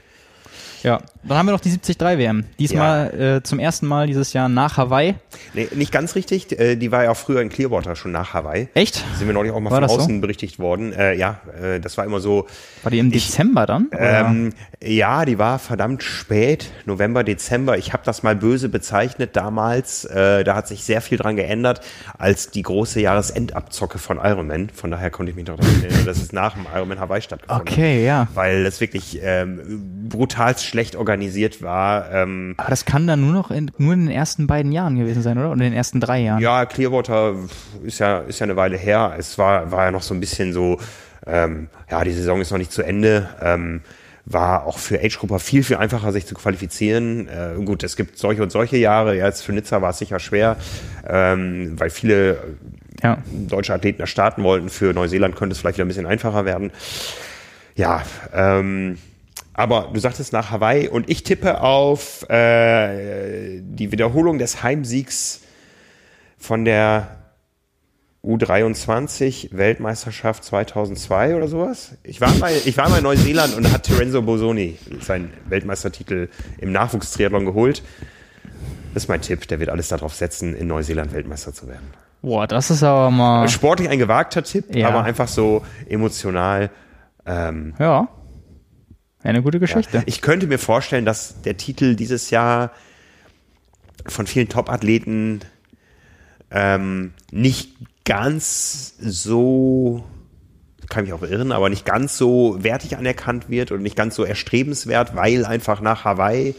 ja, dann haben wir noch die 73 WM. Diesmal ja. äh, zum ersten Mal dieses Jahr nach Hawaii. Nee, nicht ganz richtig. Äh, die war ja auch früher in Clearwater schon nach Hawaii. Echt? Sind wir neulich auch mal war von außen so? berichtigt worden. Äh, ja, äh, das war immer so. War die im ich, Dezember dann? Ähm, ja, die war verdammt spät, November, Dezember. Ich habe das mal böse bezeichnet damals. Äh, da hat sich sehr viel dran geändert als die große Jahresendabzocke von Ironman. Von daher konnte ich mich noch daran erinnern, dass es nach dem Ironman Hawaii stattgefunden okay, hat. Okay, ja. Weil das wirklich ähm, brutal schlecht organisiert war. Ähm, Aber das kann dann nur noch in, nur in den ersten beiden Jahren gewesen sein, oder? Und in den ersten drei Jahren? Ja, Clearwater ist ja, ist ja eine Weile her. Es war, war ja noch so ein bisschen so, ähm, ja, die Saison ist noch nicht zu Ende. Ähm, war auch für Age-Grupper viel, viel einfacher, sich zu qualifizieren. Äh, gut, es gibt solche und solche Jahre. Jetzt für Nizza war es sicher schwer, ähm, weil viele ja. deutsche Athleten da starten wollten. Für Neuseeland könnte es vielleicht wieder ein bisschen einfacher werden. Ja, ähm, aber du sagtest nach Hawaii und ich tippe auf äh, die Wiederholung des Heimsiegs von der U23 Weltmeisterschaft 2002 oder sowas. Ich war mal, ich war mal in Neuseeland und da hat Terenzo Bosoni seinen Weltmeistertitel im Nachwuchstriathlon geholt. Das ist mein Tipp. Der wird alles darauf setzen, in Neuseeland Weltmeister zu werden. Boah, das ist aber mal. Sportlich ein gewagter Tipp, ja. aber einfach so emotional. Ähm, ja. Eine gute Geschichte. Ja. Ich könnte mir vorstellen, dass der Titel dieses Jahr von vielen Top-Athleten ähm, nicht ganz so, kann mich auch irren, aber nicht ganz so wertig anerkannt wird und nicht ganz so erstrebenswert, weil einfach nach Hawaii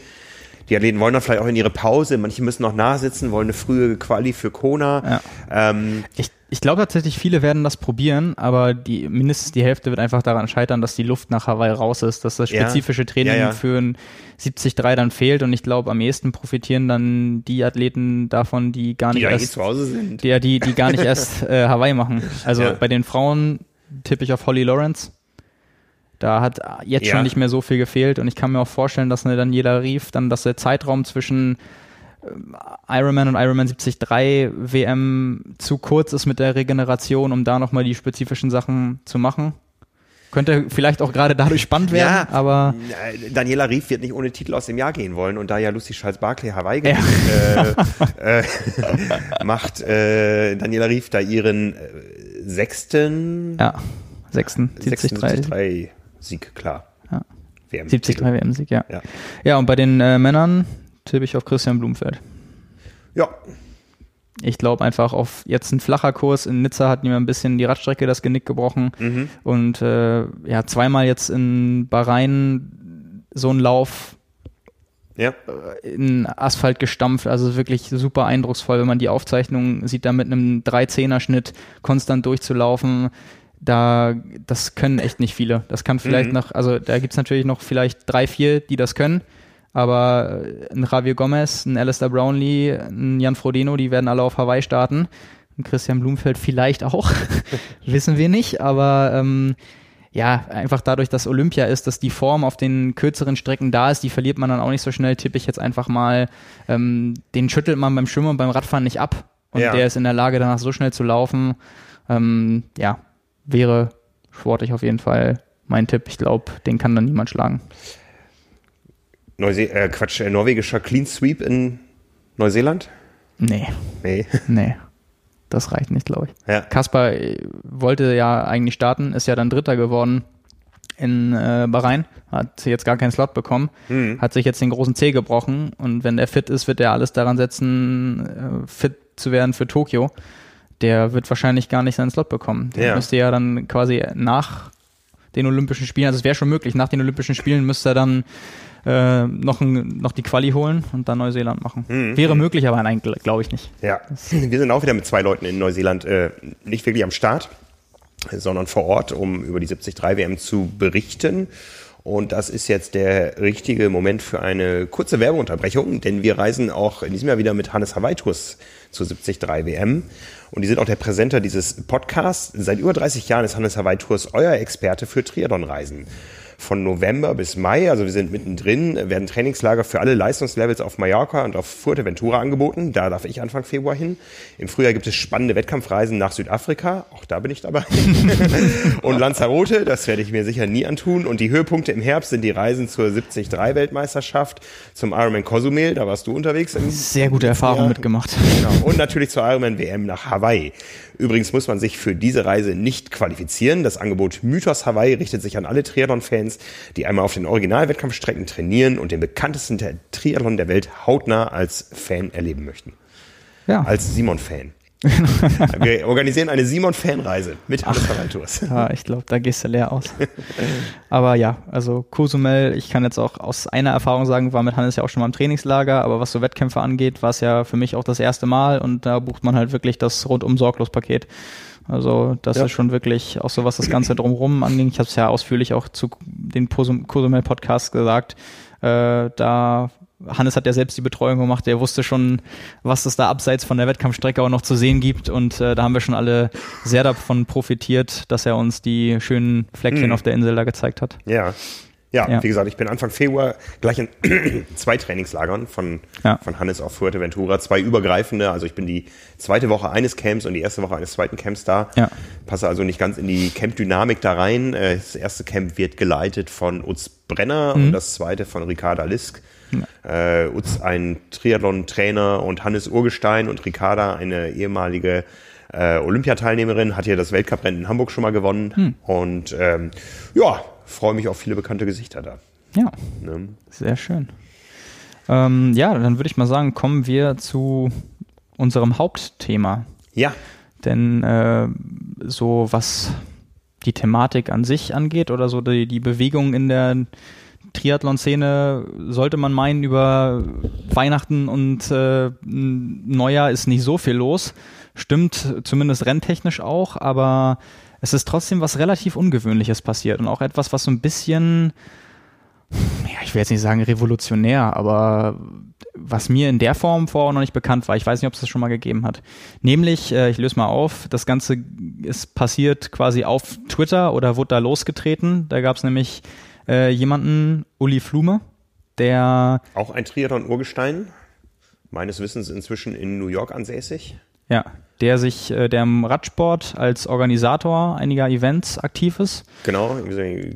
die Athleten wollen dann vielleicht auch in ihre Pause, manche müssen noch nachsitzen, wollen eine frühe Quali für Kona. Ja. Ähm, ich ich glaube tatsächlich, viele werden das probieren, aber die mindestens die Hälfte wird einfach daran scheitern, dass die Luft nach Hawaii raus ist, dass das spezifische Training ja, ja. für ein 73 dann fehlt und ich glaube, am ehesten profitieren dann die Athleten davon, die gar nicht die erst zu Hause sind. Die, die, die gar nicht erst äh, Hawaii machen. Also bei den Frauen tippe ich auf Holly Lawrence. Da hat jetzt schon nicht mehr so viel gefehlt und ich kann mir auch vorstellen, dass eine Daniela Rief dann, dass der Zeitraum zwischen Ironman und Ironman 73 WM zu kurz ist mit der Regeneration, um da nochmal die spezifischen Sachen zu machen. Könnte vielleicht auch gerade dadurch spannend werden, ja, aber. Daniela Rief wird nicht ohne Titel aus dem Jahr gehen wollen und da ja Lucy Charles Barclay Hawaii ja. äh, äh, macht äh, Daniela Rief da ihren äh, sechsten. Ja, sechsten, 73. 73 Sieg, klar. Ja. WM 73 WM-Sieg, ja. ja. Ja, und bei den äh, Männern tippe ich auf Christian Blumfeld. Ja. Ich glaube einfach auf jetzt ein flacher Kurs. In Nizza hat mir ein bisschen die Radstrecke das Genick gebrochen. Mhm. Und äh, ja, zweimal jetzt in Bahrain so ein Lauf ja. In Asphalt gestampft. Also wirklich super eindrucksvoll, wenn man die Aufzeichnung sieht, da mit einem 3-10er-Schnitt konstant durchzulaufen. Da, das können echt nicht viele. Das kann vielleicht mhm. noch, also da gibt es natürlich noch vielleicht drei, vier, die das können. Aber äh, ein Javier Gomez, ein Alistair Brownlee, ein Jan Frodeno, die werden alle auf Hawaii starten. Ein Christian Blumfeld vielleicht auch. Wissen wir nicht. Aber ähm, ja, einfach dadurch, dass Olympia ist, dass die Form auf den kürzeren Strecken da ist, die verliert man dann auch nicht so schnell, tippe ich jetzt einfach mal, ähm, den schüttelt man beim Schwimmen und beim Radfahren nicht ab. Und ja. der ist in der Lage, danach so schnell zu laufen. Ähm, ja, wäre sportlich auf jeden Fall mein Tipp. Ich glaube, den kann dann niemand schlagen. Neuse äh, Quatsch, äh, norwegischer Clean Sweep in Neuseeland? Nee. Nee. Nee. Das reicht nicht, glaube ich. Ja. Kaspar äh, wollte ja eigentlich starten, ist ja dann Dritter geworden in äh, Bahrain, hat jetzt gar keinen Slot bekommen, mhm. hat sich jetzt den großen C gebrochen und wenn er fit ist, wird er alles daran setzen, äh, fit zu werden für Tokio. Der wird wahrscheinlich gar nicht seinen Slot bekommen. Der ja. müsste ja dann quasi nach den Olympischen Spielen, also es wäre schon möglich, nach den Olympischen Spielen müsste er dann äh, noch, ein, noch die Quali holen und dann Neuseeland machen. Mhm. Wäre möglich, aber nein, glaube ich nicht. Ja, wir sind auch wieder mit zwei Leuten in Neuseeland äh, nicht wirklich am Start, sondern vor Ort, um über die 73 WM zu berichten. Und das ist jetzt der richtige Moment für eine kurze Werbeunterbrechung, denn wir reisen auch in diesem Jahr wieder mit Hannes Hawaii Tours zu 73 WM. Und die sind auch der Präsenter dieses Podcasts. Seit über 30 Jahren ist Hannes Hawaii Tours euer Experte für Triathlon-Reisen von November bis Mai, also wir sind mittendrin, werden Trainingslager für alle Leistungslevels auf Mallorca und auf Fuerteventura angeboten. Da darf ich Anfang Februar hin. Im Frühjahr gibt es spannende Wettkampfreisen nach Südafrika. Auch da bin ich dabei. und Lanzarote, das werde ich mir sicher nie antun. Und die Höhepunkte im Herbst sind die Reisen zur 73-Weltmeisterschaft, zum Ironman Cozumel, da warst du unterwegs. Sehr gute Erfahrung mitgemacht. Genau. Und natürlich zur Ironman WM nach Hawaii. Übrigens muss man sich für diese Reise nicht qualifizieren. Das Angebot Mythos Hawaii richtet sich an alle Triathlon-Fans, die einmal auf den Original-Wettkampfstrecken trainieren und den bekanntesten Triathlon der Welt hautnah als Fan erleben möchten. Ja. Als Simon-Fan. Wir organisieren eine Simon-Fanreise mit Hannes. Ja, ich glaube, da gehst du leer aus. Aber ja, also Cozumel, ich kann jetzt auch aus einer Erfahrung sagen, war mit Hannes ja auch schon mal im Trainingslager, aber was so Wettkämpfe angeht, war es ja für mich auch das erste Mal und da bucht man halt wirklich das rundum sorglos Paket. Also das ja. ist schon wirklich auch so, was das Ganze drumherum anging. Ich habe es ja ausführlich auch zu den Cozumel Podcast gesagt. Äh, da Hannes hat ja selbst die Betreuung gemacht, der wusste schon, was es da abseits von der Wettkampfstrecke auch noch zu sehen gibt und äh, da haben wir schon alle sehr davon profitiert, dass er uns die schönen Fleckchen mhm. auf der Insel da gezeigt hat. Ja. Ja, ja, wie gesagt, ich bin Anfang Februar gleich in zwei Trainingslagern von, ja. von Hannes auf Fuerteventura, zwei übergreifende, also ich bin die zweite Woche eines Camps und die erste Woche eines zweiten Camps da. Ja. Passe also nicht ganz in die Camp-Dynamik da rein. Äh, das erste Camp wird geleitet von Utz Brenner mhm. und das zweite von Ricarda Lisk. Ja. Äh, Utz ein Triathlon-Trainer und Hannes Urgestein und Ricarda eine ehemalige äh, Olympiateilnehmerin, hat ja das Weltcuprennen in Hamburg schon mal gewonnen. Hm. Und ähm, ja, freue mich auf viele bekannte Gesichter da. Ja, ne? sehr schön. Ähm, ja, dann würde ich mal sagen, kommen wir zu unserem Hauptthema. Ja. Denn äh, so was die Thematik an sich angeht oder so die, die Bewegung in der Triathlon-Szene sollte man meinen, über Weihnachten und äh, Neujahr ist nicht so viel los. Stimmt zumindest renntechnisch auch, aber es ist trotzdem was relativ Ungewöhnliches passiert und auch etwas, was so ein bisschen, ja, ich will jetzt nicht sagen revolutionär, aber was mir in der Form vorher noch nicht bekannt war. Ich weiß nicht, ob es das schon mal gegeben hat. Nämlich, äh, ich löse mal auf, das Ganze ist passiert quasi auf Twitter oder wurde da losgetreten. Da gab es nämlich äh, jemanden, Uli Flume, der. Auch ein Triathlon-Urgestein, meines Wissens inzwischen in New York ansässig. Ja, der sich, äh, der im Radsport als Organisator einiger Events aktiv ist. Genau,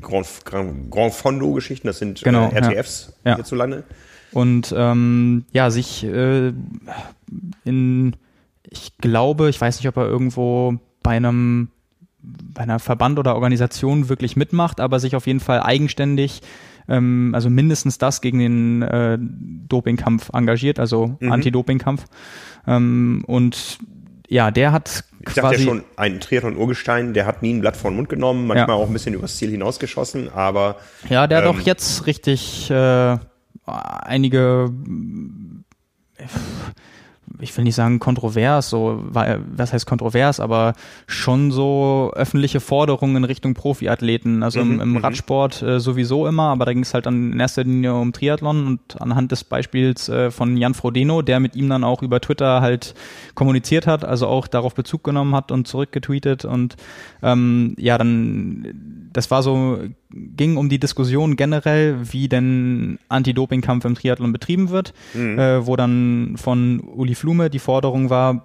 Grand, Grand, Grand Fondo-Geschichten, das sind genau, äh, RTFs ja. hierzulande. Und ähm, ja, sich äh, in, ich glaube, ich weiß nicht, ob er irgendwo bei einem bei einer Verband oder Organisation wirklich mitmacht, aber sich auf jeden Fall eigenständig, ähm, also mindestens das gegen den äh, Dopingkampf engagiert, also mhm. Anti-Dopingkampf. Ähm, und ja, der hat ich quasi... Ich ja schon, ein Triathlon-Urgestein, der hat nie ein Blatt vor den Mund genommen, manchmal ja. auch ein bisschen übers Ziel hinausgeschossen, aber... Ja, der ähm, hat auch jetzt richtig äh, einige ich will nicht sagen kontrovers, so, was heißt kontrovers, aber schon so öffentliche Forderungen in Richtung Profiathleten. Also mhm, im, im, mhm. Radsport äh, sowieso immer, aber da ging es halt dann in erster Linie um Triathlon und anhand des Beispiels äh, von Jan Frodeno, der mit ihm dann auch über Twitter halt kommuniziert hat, also auch darauf Bezug genommen hat und zurückgetweetet und ähm, ja, dann, das war so, ging um die Diskussion generell, wie denn Anti-Doping-Kampf im Triathlon betrieben wird, mhm. äh, wo dann von Uli Flume die Forderung war,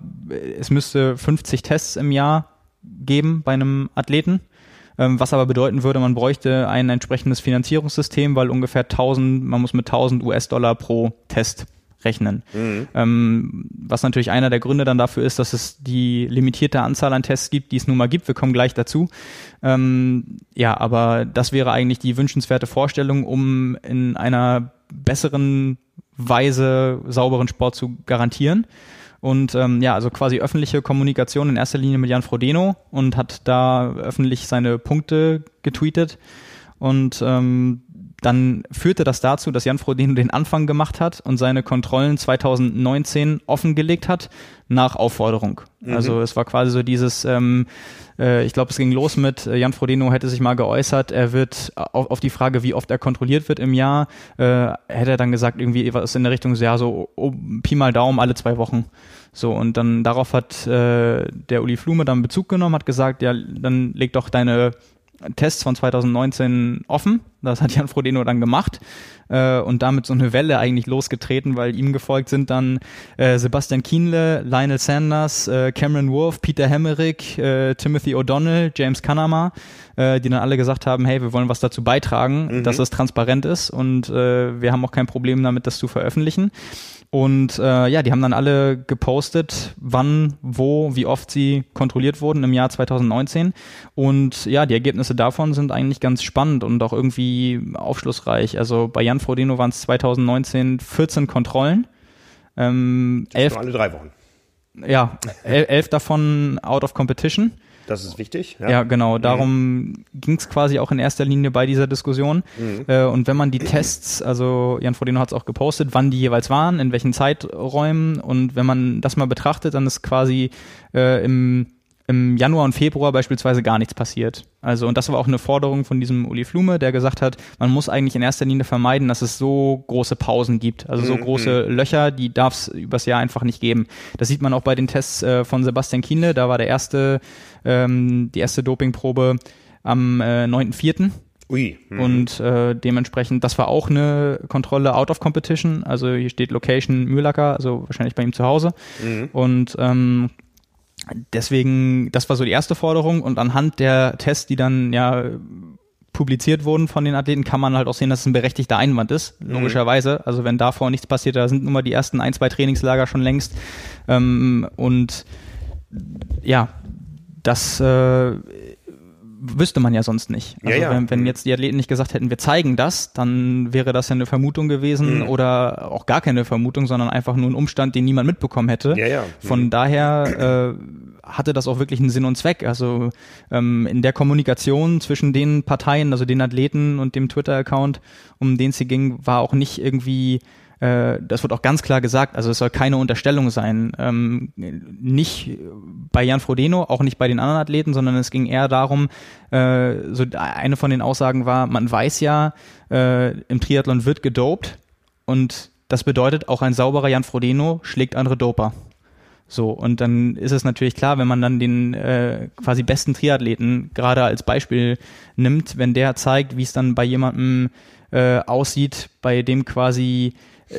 es müsste 50 Tests im Jahr geben bei einem Athleten ähm, was aber bedeuten würde, man bräuchte ein entsprechendes Finanzierungssystem, weil ungefähr 1000, man muss mit 1000 US-Dollar pro Test rechnen. Mhm. Ähm, was natürlich einer der Gründe dann dafür ist, dass es die limitierte Anzahl an Tests gibt, die es nun mal gibt. Wir kommen gleich dazu. Ähm, ja, aber das wäre eigentlich die wünschenswerte Vorstellung, um in einer besseren Weise sauberen Sport zu garantieren. Und ähm, ja, also quasi öffentliche Kommunikation in erster Linie mit Jan Frodeno und hat da öffentlich seine Punkte getweetet. Und ähm, dann führte das dazu, dass Jan Frodeno den Anfang gemacht hat und seine Kontrollen 2019 offengelegt hat nach Aufforderung. Mhm. Also es war quasi so dieses, ähm, äh, ich glaube, es ging los mit, äh, Jan Frodeno hätte sich mal geäußert, er wird auf, auf die Frage, wie oft er kontrolliert wird im Jahr, äh, hätte er dann gesagt, irgendwie was in der Richtung, so, ja, so oh, Pi mal Daumen alle zwei Wochen. So, und dann darauf hat äh, der Uli Flume dann Bezug genommen, hat gesagt, ja, dann leg doch deine Tests von 2019 offen. Das hat Jan Frodeno dann gemacht äh, und damit so eine Welle eigentlich losgetreten, weil ihm gefolgt sind dann äh, Sebastian Kienle, Lionel Sanders, äh, Cameron Wolf, Peter Hemmerich, äh, Timothy O'Donnell, James Kanama, äh, die dann alle gesagt haben, hey, wir wollen was dazu beitragen, mhm. dass es transparent ist und äh, wir haben auch kein Problem damit, das zu veröffentlichen. Und äh, ja, die haben dann alle gepostet, wann, wo, wie oft sie kontrolliert wurden im Jahr 2019. Und ja, die Ergebnisse davon sind eigentlich ganz spannend und auch irgendwie aufschlussreich. Also bei Jan Frodeno waren es 2019 14 Kontrollen. Ähm, elf, alle drei Wochen. Ja, elf davon out of competition. Das ist wichtig. Ja, ja genau. Mhm. Darum mhm. ging es quasi auch in erster Linie bei dieser Diskussion. Mhm. Äh, und wenn man die Tests, also Jan Frodeno hat es auch gepostet, wann die jeweils waren, in welchen Zeiträumen und wenn man das mal betrachtet, dann ist quasi äh, im im Januar und Februar beispielsweise gar nichts passiert. Also, und das war auch eine Forderung von diesem Uli Flume, der gesagt hat, man muss eigentlich in erster Linie vermeiden, dass es so große Pausen gibt. Also so mhm. große Löcher, die darf es übers Jahr einfach nicht geben. Das sieht man auch bei den Tests äh, von Sebastian Kienle, da war der erste, ähm, die erste Dopingprobe am äh, 9.4. Ui. Mhm. Und äh, dementsprechend, das war auch eine Kontrolle out of competition. Also hier steht Location Mühlacker, also wahrscheinlich bei ihm zu Hause. Mhm. Und ähm, deswegen, das war so die erste Forderung und anhand der Tests, die dann ja publiziert wurden von den Athleten, kann man halt auch sehen, dass es ein berechtigter Einwand ist, mhm. logischerweise. Also wenn davor nichts passiert, da sind nun mal die ersten ein, zwei Trainingslager schon längst. Ähm, und ja, das äh, wüsste man ja sonst nicht. Also ja, ja. Wenn, wenn, mhm. jetzt die Athleten nicht gesagt hätten, wir zeigen das, dann wäre das ja eine Vermutung gewesen mhm. oder auch gar keine Vermutung, sondern einfach nur ein Umstand, den niemand mitbekommen hätte. Ja, ja. Von mhm. daher äh, hatte das auch wirklich einen Sinn und Zweck. Also ähm, in der Kommunikation zwischen den Parteien, also den Athleten und dem Twitter-Account, um den es hier ging, war auch nicht irgendwie äh, das wird auch ganz klar gesagt, also es soll keine Unterstellung sein. Ähm, nicht bei Jan Frodeno, auch nicht bei den anderen Athleten, sondern es ging eher darum, äh, so eine von den Aussagen war, man weiß ja, äh, im Triathlon wird gedopt und das bedeutet, auch ein sauberer Jan Frodeno schlägt andere Doper. So, und dann ist es natürlich klar, wenn man dann den äh, quasi besten Triathleten gerade als Beispiel nimmt, wenn der zeigt, wie es dann bei jemandem äh, aussieht, bei dem quasi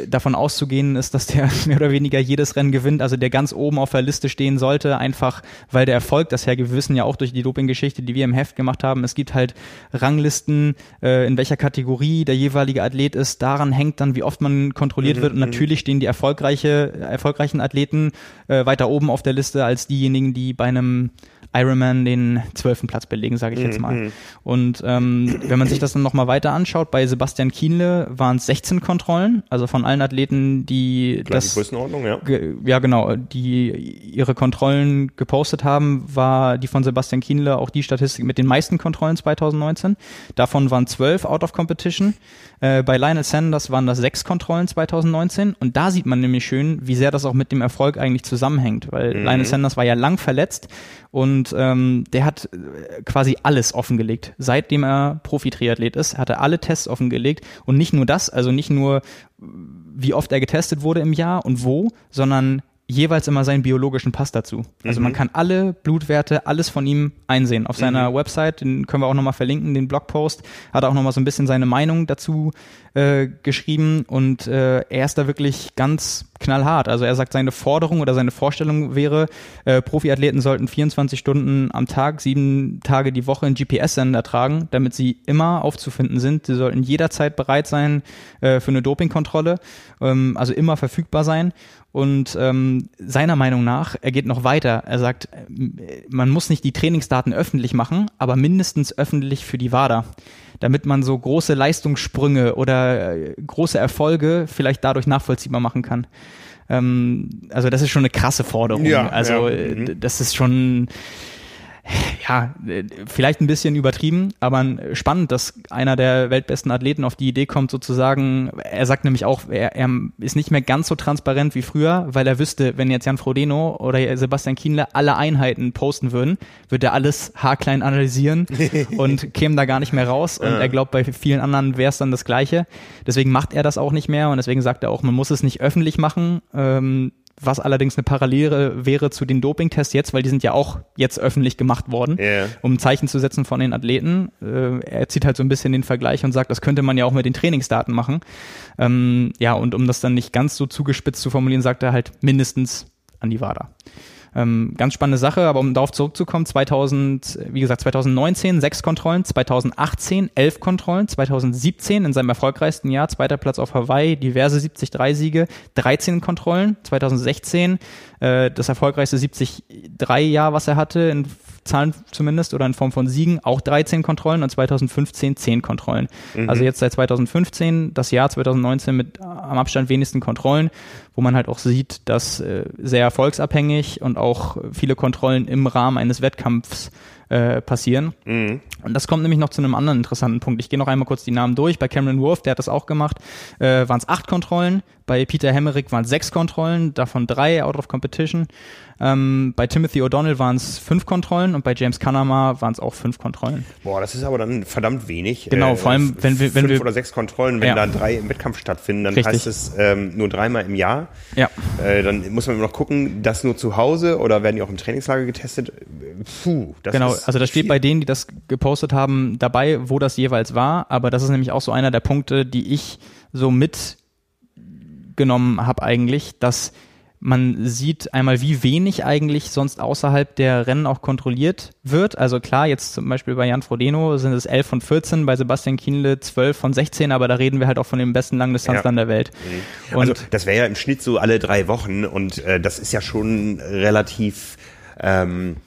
davon auszugehen ist, dass der mehr oder weniger jedes Rennen gewinnt, also der ganz oben auf der Liste stehen sollte, einfach weil der Erfolg das hergibt. Wir wissen ja auch durch die Doping-Geschichte, die wir im Heft gemacht haben, es gibt halt Ranglisten, äh, in welcher Kategorie der jeweilige Athlet ist. Daran hängt dann, wie oft man kontrolliert mhm, wird. Und mhm. natürlich stehen die erfolgreiche, erfolgreichen Athleten äh, weiter oben auf der Liste als diejenigen, die bei einem Ironman den zwölften Platz belegen, sage ich jetzt mal. Mhm. Und ähm, wenn man sich das dann nochmal weiter anschaut, bei Sebastian Kienle waren es 16 Kontrollen, also von allen Athleten, die Gleiche das Größenordnung, ja. ja genau, die ihre Kontrollen gepostet haben, war die von Sebastian Kienle auch die Statistik mit den meisten Kontrollen 2019. Davon waren zwölf out of competition. Äh, bei Lionel Sanders waren das sechs Kontrollen 2019 und da sieht man nämlich schön, wie sehr das auch mit dem Erfolg eigentlich zusammenhängt, weil mhm. Lionel Sanders war ja lang verletzt und ähm, der hat äh, quasi alles offengelegt. Seitdem er Profi-Triathlet ist, hat er alle Tests offengelegt. Und nicht nur das, also nicht nur, wie oft er getestet wurde im Jahr und wo, sondern jeweils immer seinen biologischen Pass dazu. Also mhm. man kann alle Blutwerte, alles von ihm einsehen. Auf seiner mhm. Website, den können wir auch nochmal verlinken, den Blogpost, hat er auch nochmal so ein bisschen seine Meinung dazu äh, geschrieben und äh, er ist da wirklich ganz knallhart. Also er sagt, seine Forderung oder seine Vorstellung wäre, äh, Profiathleten sollten 24 Stunden am Tag, sieben Tage die Woche einen GPS-Sender tragen, damit sie immer aufzufinden sind. Sie sollten jederzeit bereit sein äh, für eine Dopingkontrolle, ähm, also immer verfügbar sein. Und ähm, seiner Meinung nach, er geht noch weiter. Er sagt, man muss nicht die Trainingsdaten öffentlich machen, aber mindestens öffentlich für die WADA damit man so große Leistungssprünge oder äh, große Erfolge vielleicht dadurch nachvollziehbar machen kann. Ähm, also das ist schon eine krasse Forderung. Ja, also ja. Äh, mhm. das ist schon ja, vielleicht ein bisschen übertrieben, aber spannend, dass einer der weltbesten Athleten auf die Idee kommt, sozusagen, er sagt nämlich auch, er, er ist nicht mehr ganz so transparent wie früher, weil er wüsste, wenn jetzt Jan Frodeno oder Sebastian Kienle alle Einheiten posten würden, würde er alles haarklein analysieren und käme da gar nicht mehr raus. Und er glaubt, bei vielen anderen wäre es dann das Gleiche. Deswegen macht er das auch nicht mehr und deswegen sagt er auch, man muss es nicht öffentlich machen. Ähm, was allerdings eine Parallele wäre zu den Dopingtests jetzt, weil die sind ja auch jetzt öffentlich gemacht worden, yeah. um ein Zeichen zu setzen von den Athleten. Äh, er zieht halt so ein bisschen den Vergleich und sagt, das könnte man ja auch mit den Trainingsdaten machen. Ähm, ja, und um das dann nicht ganz so zugespitzt zu formulieren, sagt er halt mindestens an die WADA. Ähm, ganz spannende Sache, aber um darauf zurückzukommen, 2000, wie gesagt, 2019 sechs Kontrollen, 2018 elf Kontrollen, 2017 in seinem erfolgreichsten Jahr, zweiter Platz auf Hawaii, diverse 73-Siege, 13 Kontrollen, 2016 äh, das erfolgreichste 73-Jahr, was er hatte, in Zahlen zumindest oder in Form von Siegen auch 13 Kontrollen und 2015 10 Kontrollen. Mhm. Also jetzt seit 2015 das Jahr 2019 mit am Abstand wenigsten Kontrollen, wo man halt auch sieht, dass äh, sehr erfolgsabhängig und auch viele Kontrollen im Rahmen eines Wettkampfs äh, passieren. Mhm. Und das kommt nämlich noch zu einem anderen interessanten Punkt. Ich gehe noch einmal kurz die Namen durch. Bei Cameron Wolf, der hat das auch gemacht, äh, waren es acht Kontrollen. Bei Peter Hemmerich waren es sechs Kontrollen, davon drei out of competition. Ähm, bei Timothy O'Donnell waren es fünf Kontrollen und bei James Kanama waren es auch fünf Kontrollen. Boah, das ist aber dann verdammt wenig. Genau, äh, vor allem wenn wir wenn fünf wir oder sechs Kontrollen, wenn ja. da drei im Wettkampf stattfinden, dann Richtig. heißt es ähm, nur dreimal im Jahr. Ja. Äh, dann muss man immer noch gucken, das nur zu Hause oder werden die auch im Trainingslager getestet? Puh, das genau. also da steht bei denen, die das gepostet haben, dabei, wo das jeweils war. Aber das ist nämlich auch so einer der Punkte, die ich so mitgenommen habe eigentlich, dass man sieht einmal, wie wenig eigentlich sonst außerhalb der Rennen auch kontrolliert wird. Also klar, jetzt zum Beispiel bei Jan Frodeno sind es 11 von 14, bei Sebastian Kienle 12 von 16, aber da reden wir halt auch von den besten Langdistanzlern ja. der Welt. Mhm. Also das wäre ja im Schnitt so alle drei Wochen und äh, das ist ja schon relativ ähm,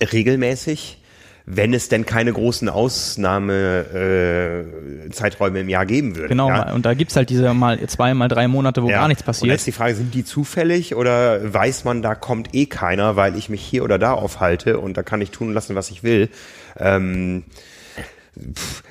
regelmäßig wenn es denn keine großen Ausnahmezeiträume äh, im Jahr geben würde. Genau, ja? und da gibt's halt diese mal zwei, mal drei Monate, wo ja. gar nichts passiert. Und jetzt die Frage, sind die zufällig oder weiß man, da kommt eh keiner, weil ich mich hier oder da aufhalte und da kann ich tun lassen, was ich will. Ähm, Pff,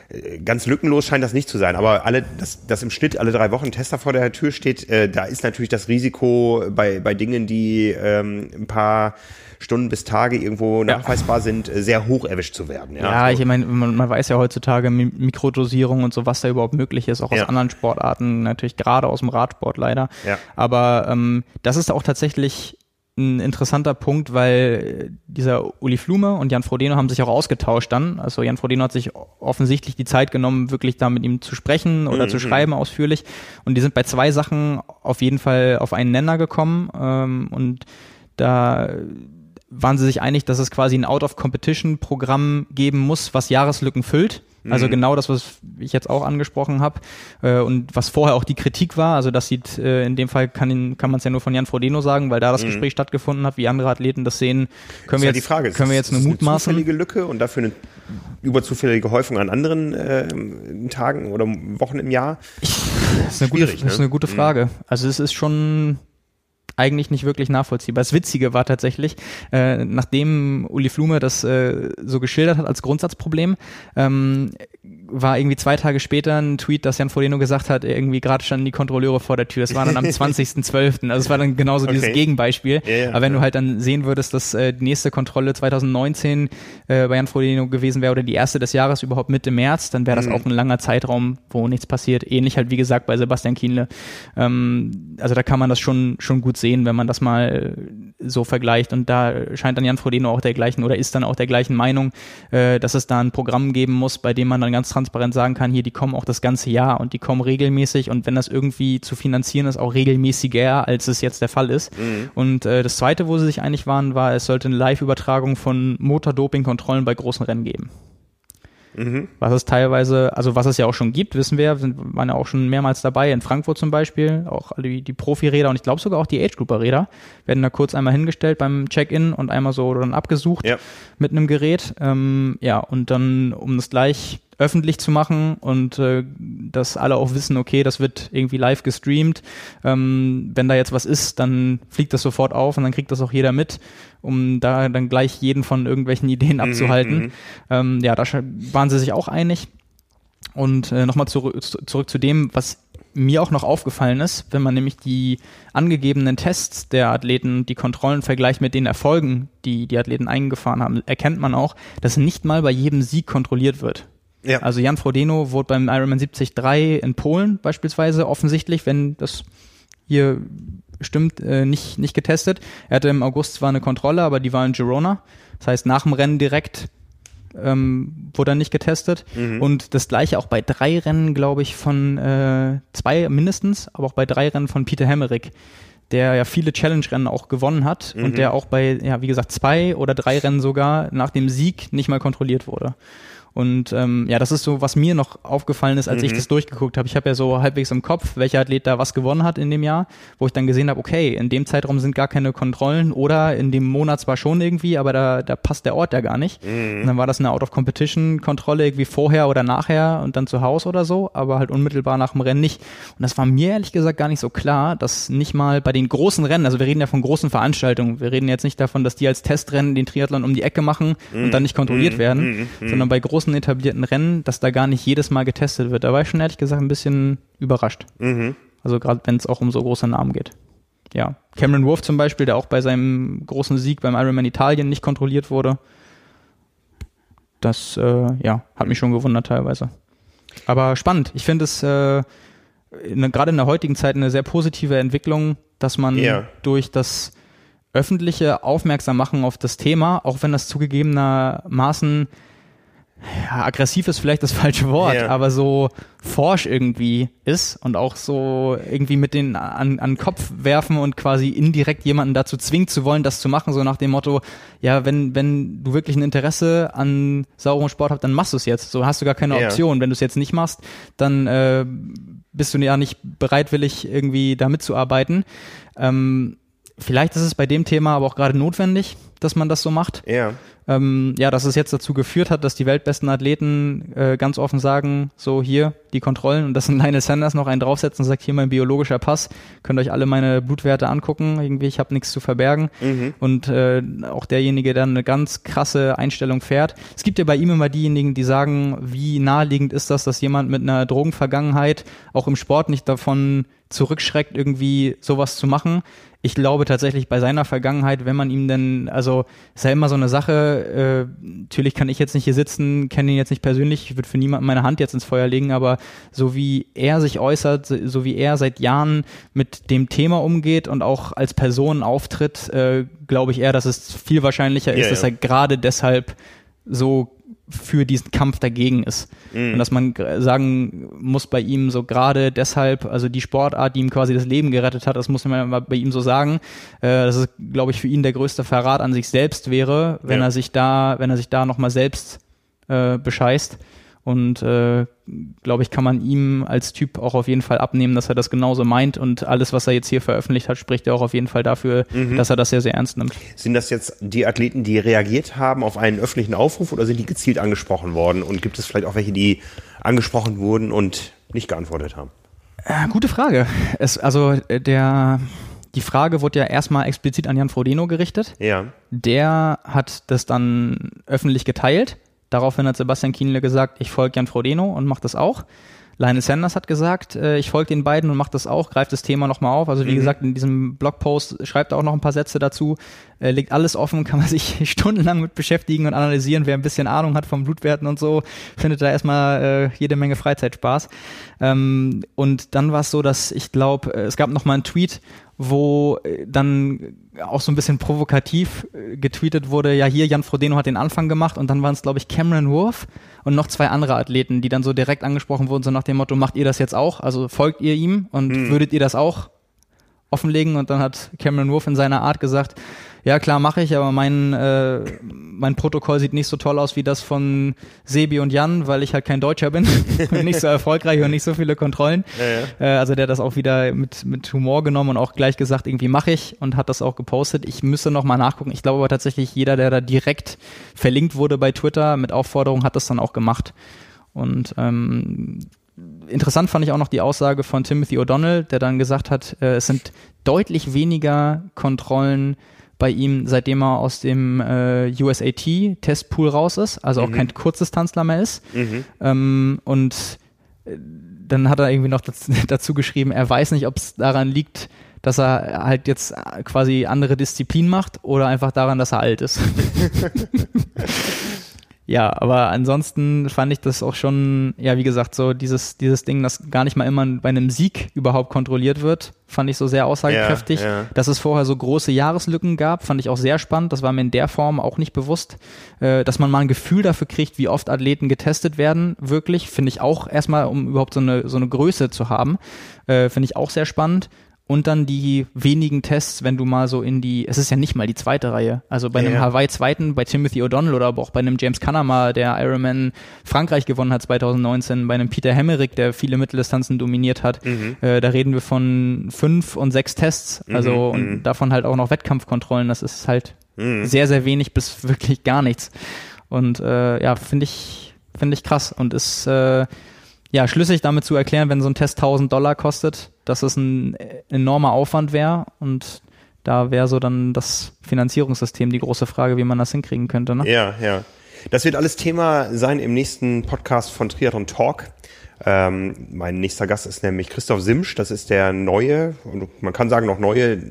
ganz lückenlos scheint das nicht zu sein, aber alle, dass, dass im Schnitt alle drei Wochen ein Tester vor der Tür steht, äh, da ist natürlich das Risiko bei, bei Dingen, die ähm, ein paar Stunden bis Tage irgendwo nachweisbar ja. sind, äh, sehr hoch erwischt zu werden. Ja, ja ich meine, man, man, weiß ja heutzutage Mikrodosierung und so, was da überhaupt möglich ist, auch aus ja. anderen Sportarten, natürlich gerade aus dem Radsport leider. Ja. Aber ähm, das ist auch tatsächlich ein interessanter Punkt, weil dieser Uli Flume und Jan Frodeno haben sich auch ausgetauscht dann. Also Jan Frodeno hat sich offensichtlich die Zeit genommen, wirklich da mit ihm zu sprechen oder mhm. zu schreiben ausführlich. Und die sind bei zwei Sachen auf jeden Fall auf einen Nenner gekommen. Ähm, und da waren sie sich einig, dass es quasi ein Out-of-Competition-Programm geben muss, was Jahreslücken füllt. Also mhm. genau das, was ich jetzt auch angesprochen habe äh, und was vorher auch die Kritik war. Also das sieht äh, in dem Fall kann, kann man es ja nur von Jan Frodeno sagen, weil da das mhm. Gespräch stattgefunden hat, wie andere Athleten das sehen, können wir ja jetzt, Frage. können wir jetzt nur mutmaßen. Eine zufällige Lücke und dafür eine überzufällige Häufung an anderen äh, Tagen oder Wochen im Jahr? das ist eine gute, ne? das ist eine gute mhm. Frage. Also es ist schon eigentlich nicht wirklich nachvollziehbar. Das Witzige war tatsächlich, äh, nachdem Uli Flume das äh, so geschildert hat als Grundsatzproblem, ähm, war irgendwie zwei Tage später ein Tweet, dass Jan Frodeno gesagt hat, irgendwie gerade standen die Kontrolleure vor der Tür. Das war dann am 20.12. Also es war dann genauso okay. dieses Gegenbeispiel. Ja, ja, Aber wenn ja. du halt dann sehen würdest, dass äh, die nächste Kontrolle 2019 äh, bei Jan Frodeno gewesen wäre oder die erste des Jahres überhaupt Mitte März, dann wäre das mhm. auch ein langer Zeitraum, wo nichts passiert. Ähnlich halt wie gesagt bei Sebastian Kienle. Ähm, also da kann man das schon schon gut sehen, wenn man das mal so vergleicht. Und da scheint dann Jan Frodeno auch der gleichen oder ist dann auch der gleichen Meinung, äh, dass es da ein Programm geben muss, bei dem man dann ganz transparent sagen kann, hier, die kommen auch das ganze Jahr und die kommen regelmäßig und wenn das irgendwie zu finanzieren ist, auch regelmäßiger, als es jetzt der Fall ist. Mhm. Und äh, das Zweite, wo sie sich einig waren, war, es sollte eine Live-Übertragung von Motordoping-Kontrollen bei großen Rennen geben. Mhm. Was es teilweise, also was es ja auch schon gibt, wissen wir, sind, waren ja auch schon mehrmals dabei, in Frankfurt zum Beispiel, auch die, die Profi-Räder und ich glaube sogar auch die Age-Grouper-Räder werden da kurz einmal hingestellt beim Check-in und einmal so dann abgesucht ja. mit einem Gerät. Ähm, ja, und dann, um das gleich öffentlich zu machen und äh, dass alle auch wissen, okay, das wird irgendwie live gestreamt. Ähm, wenn da jetzt was ist, dann fliegt das sofort auf und dann kriegt das auch jeder mit, um da dann gleich jeden von irgendwelchen Ideen mhm, abzuhalten. Mhm, ähm, ja, da waren sie sich auch einig. Und äh, nochmal zurück, zurück zu dem, was mir auch noch aufgefallen ist, wenn man nämlich die angegebenen Tests der Athleten, die Kontrollen vergleicht mit den Erfolgen, die die Athleten eingefahren haben, erkennt man auch, dass nicht mal bei jedem Sieg kontrolliert wird. Ja. Also Jan Frodeno wurde beim Ironman 73 in Polen beispielsweise offensichtlich, wenn das hier stimmt, äh, nicht, nicht getestet. Er hatte im August zwar eine Kontrolle, aber die war in Girona. Das heißt, nach dem Rennen direkt ähm, wurde dann nicht getestet. Mhm. Und das gleiche auch bei drei Rennen, glaube ich, von äh, zwei mindestens, aber auch bei drei Rennen von Peter Hemmerich, der ja viele Challenge-Rennen auch gewonnen hat mhm. und der auch bei, ja, wie gesagt, zwei oder drei Rennen sogar nach dem Sieg nicht mal kontrolliert wurde. Und ähm, ja, das ist so, was mir noch aufgefallen ist, als mhm. ich das durchgeguckt habe. Ich habe ja so halbwegs im Kopf, welcher Athlet da was gewonnen hat in dem Jahr, wo ich dann gesehen habe, okay, in dem Zeitraum sind gar keine Kontrollen oder in dem Monat zwar schon irgendwie, aber da, da passt der Ort ja gar nicht. Mhm. Und dann war das eine Out-of-Competition-Kontrolle irgendwie vorher oder nachher und dann zu Hause oder so, aber halt unmittelbar nach dem Rennen nicht. Und das war mir ehrlich gesagt gar nicht so klar, dass nicht mal bei den großen Rennen, also wir reden ja von großen Veranstaltungen, wir reden jetzt nicht davon, dass die als Testrennen den Triathlon um die Ecke machen mhm. und dann nicht kontrolliert mhm. werden, mhm. Mhm. sondern bei großen großen etablierten Rennen, dass da gar nicht jedes Mal getestet wird. Da war ich schon ehrlich gesagt ein bisschen überrascht. Mhm. Also gerade wenn es auch um so große Namen geht. Ja, Cameron Wolf zum Beispiel, der auch bei seinem großen Sieg beim Ironman Italien nicht kontrolliert wurde. Das äh, ja, hat mich schon gewundert teilweise. Aber spannend. Ich finde es äh, gerade in der heutigen Zeit eine sehr positive Entwicklung, dass man yeah. durch das öffentliche Aufmerksammachen auf das Thema, auch wenn das zugegebenermaßen ja, aggressiv ist vielleicht das falsche Wort, ja. aber so forsch irgendwie ist und auch so irgendwie mit den an, an Kopf werfen und quasi indirekt jemanden dazu zwingt zu wollen, das zu machen, so nach dem Motto, ja, wenn, wenn du wirklich ein Interesse an saurem Sport hast, dann machst du es jetzt. So hast du gar keine Option. Ja. Wenn du es jetzt nicht machst, dann äh, bist du ja nicht bereitwillig, irgendwie da mitzuarbeiten. Ähm, vielleicht ist es bei dem Thema aber auch gerade notwendig, dass man das so macht. Ja ähm, ja, dass es jetzt dazu geführt hat, dass die weltbesten Athleten äh, ganz offen sagen, so hier die Kontrollen und dass ein Lionel Sanders noch einen draufsetzt und sagt, hier mein biologischer Pass, könnt euch alle meine Blutwerte angucken, irgendwie ich habe nichts zu verbergen mhm. und äh, auch derjenige dann eine ganz krasse Einstellung fährt. Es gibt ja bei ihm immer diejenigen, die sagen, wie naheliegend ist das, dass jemand mit einer Drogenvergangenheit auch im Sport nicht davon zurückschreckt, irgendwie sowas zu machen ich glaube tatsächlich bei seiner Vergangenheit, wenn man ihm denn, also ist ja immer so eine Sache, äh, natürlich kann ich jetzt nicht hier sitzen, kenne ihn jetzt nicht persönlich, ich würde für niemanden meine Hand jetzt ins Feuer legen, aber so wie er sich äußert, so wie er seit Jahren mit dem Thema umgeht und auch als Person auftritt, äh, glaube ich eher, dass es viel wahrscheinlicher ist, ja, dass er gerade deshalb so für diesen Kampf dagegen ist. Mhm. Und dass man sagen muss bei ihm so gerade deshalb, also die Sportart, die ihm quasi das Leben gerettet hat, das muss man bei ihm so sagen, äh, dass es, glaube ich, für ihn der größte Verrat an sich selbst wäre, wenn ja. er sich da, wenn er sich da nochmal selbst äh, bescheißt. Und äh, glaube ich, kann man ihm als Typ auch auf jeden Fall abnehmen, dass er das genauso meint. Und alles, was er jetzt hier veröffentlicht hat, spricht ja auch auf jeden Fall dafür, mhm. dass er das sehr, sehr ernst nimmt. Sind das jetzt die Athleten, die reagiert haben auf einen öffentlichen Aufruf oder sind die gezielt angesprochen worden? Und gibt es vielleicht auch welche, die angesprochen wurden und nicht geantwortet haben? Äh, gute Frage. Es, also äh, der die Frage wurde ja erstmal explizit an Jan Frodeno gerichtet. Ja. Der hat das dann öffentlich geteilt Daraufhin hat Sebastian Kienle gesagt, ich folge Jan Frodeno und mache das auch. Lionel Sanders hat gesagt, äh, ich folge den beiden und mache das auch, greift das Thema nochmal auf. Also wie mhm. gesagt, in diesem Blogpost schreibt er auch noch ein paar Sätze dazu, äh, legt alles offen, kann man sich stundenlang mit beschäftigen und analysieren. Wer ein bisschen Ahnung hat vom Blutwerten und so, findet da erstmal äh, jede Menge Freizeitspaß. Ähm, und dann war es so, dass ich glaube, äh, es gab noch mal einen Tweet, wo äh, dann auch so ein bisschen provokativ äh, getweetet wurde, ja hier, Jan Frodeno hat den Anfang gemacht und dann waren es, glaube ich, Cameron Wolf und noch zwei andere Athleten, die dann so direkt angesprochen wurden, so nach dem Motto, macht ihr das jetzt auch? Also folgt ihr ihm und hm. würdet ihr das auch offenlegen? Und dann hat Cameron Wolf in seiner Art gesagt, ja klar mache ich, aber mein, äh, mein Protokoll sieht nicht so toll aus wie das von Sebi und Jan, weil ich halt kein Deutscher bin und nicht so erfolgreich und nicht so viele Kontrollen. Ja, ja. Äh, also der hat das auch wieder mit, mit Humor genommen und auch gleich gesagt, irgendwie mache ich und hat das auch gepostet. Ich müsste noch mal nachgucken. Ich glaube aber tatsächlich, jeder, der da direkt verlinkt wurde bei Twitter mit Aufforderung, hat das dann auch gemacht. Und ähm, interessant fand ich auch noch die Aussage von Timothy O'Donnell, der dann gesagt hat, äh, es sind deutlich weniger Kontrollen bei ihm, seitdem er aus dem äh, USAT-Testpool raus ist, also auch mhm. kein Kurzdistanzler mehr ist. Mhm. Ähm, und äh, dann hat er irgendwie noch dazu, dazu geschrieben, er weiß nicht, ob es daran liegt, dass er halt jetzt quasi andere Disziplin macht oder einfach daran, dass er alt ist. ja, aber ansonsten fand ich das auch schon, ja, wie gesagt, so dieses, dieses Ding, das gar nicht mal immer bei einem Sieg überhaupt kontrolliert wird, fand ich so sehr aussagekräftig. Ja, ja. Dass es vorher so große Jahreslücken gab, fand ich auch sehr spannend. Das war mir in der Form auch nicht bewusst. Äh, dass man mal ein Gefühl dafür kriegt, wie oft Athleten getestet werden, wirklich, finde ich auch erstmal, um überhaupt so eine, so eine Größe zu haben, äh, finde ich auch sehr spannend und dann die wenigen Tests, wenn du mal so in die, es ist ja nicht mal die zweite Reihe, also bei einem ja. Hawaii zweiten, bei Timothy O'Donnell oder aber auch bei einem James Kanama, der Ironman Frankreich gewonnen hat 2019, bei einem Peter Hemmerich, der viele Mitteldistanzen dominiert hat, mhm. äh, da reden wir von fünf und sechs Tests, mhm, also mhm. und davon halt auch noch Wettkampfkontrollen, das ist halt mhm. sehr, sehr wenig bis wirklich gar nichts. Und äh, ja, finde ich, finde ich krass und ist äh, ja, schlüssig damit zu erklären, wenn so ein Test 1000 Dollar kostet, dass es ein enormer Aufwand wäre und da wäre so dann das Finanzierungssystem die große Frage, wie man das hinkriegen könnte. Ne? Ja, ja. Das wird alles Thema sein im nächsten Podcast von Triathlon Talk. Ähm, mein nächster Gast ist nämlich Christoph Simsch. Das ist der neue, man kann sagen noch neue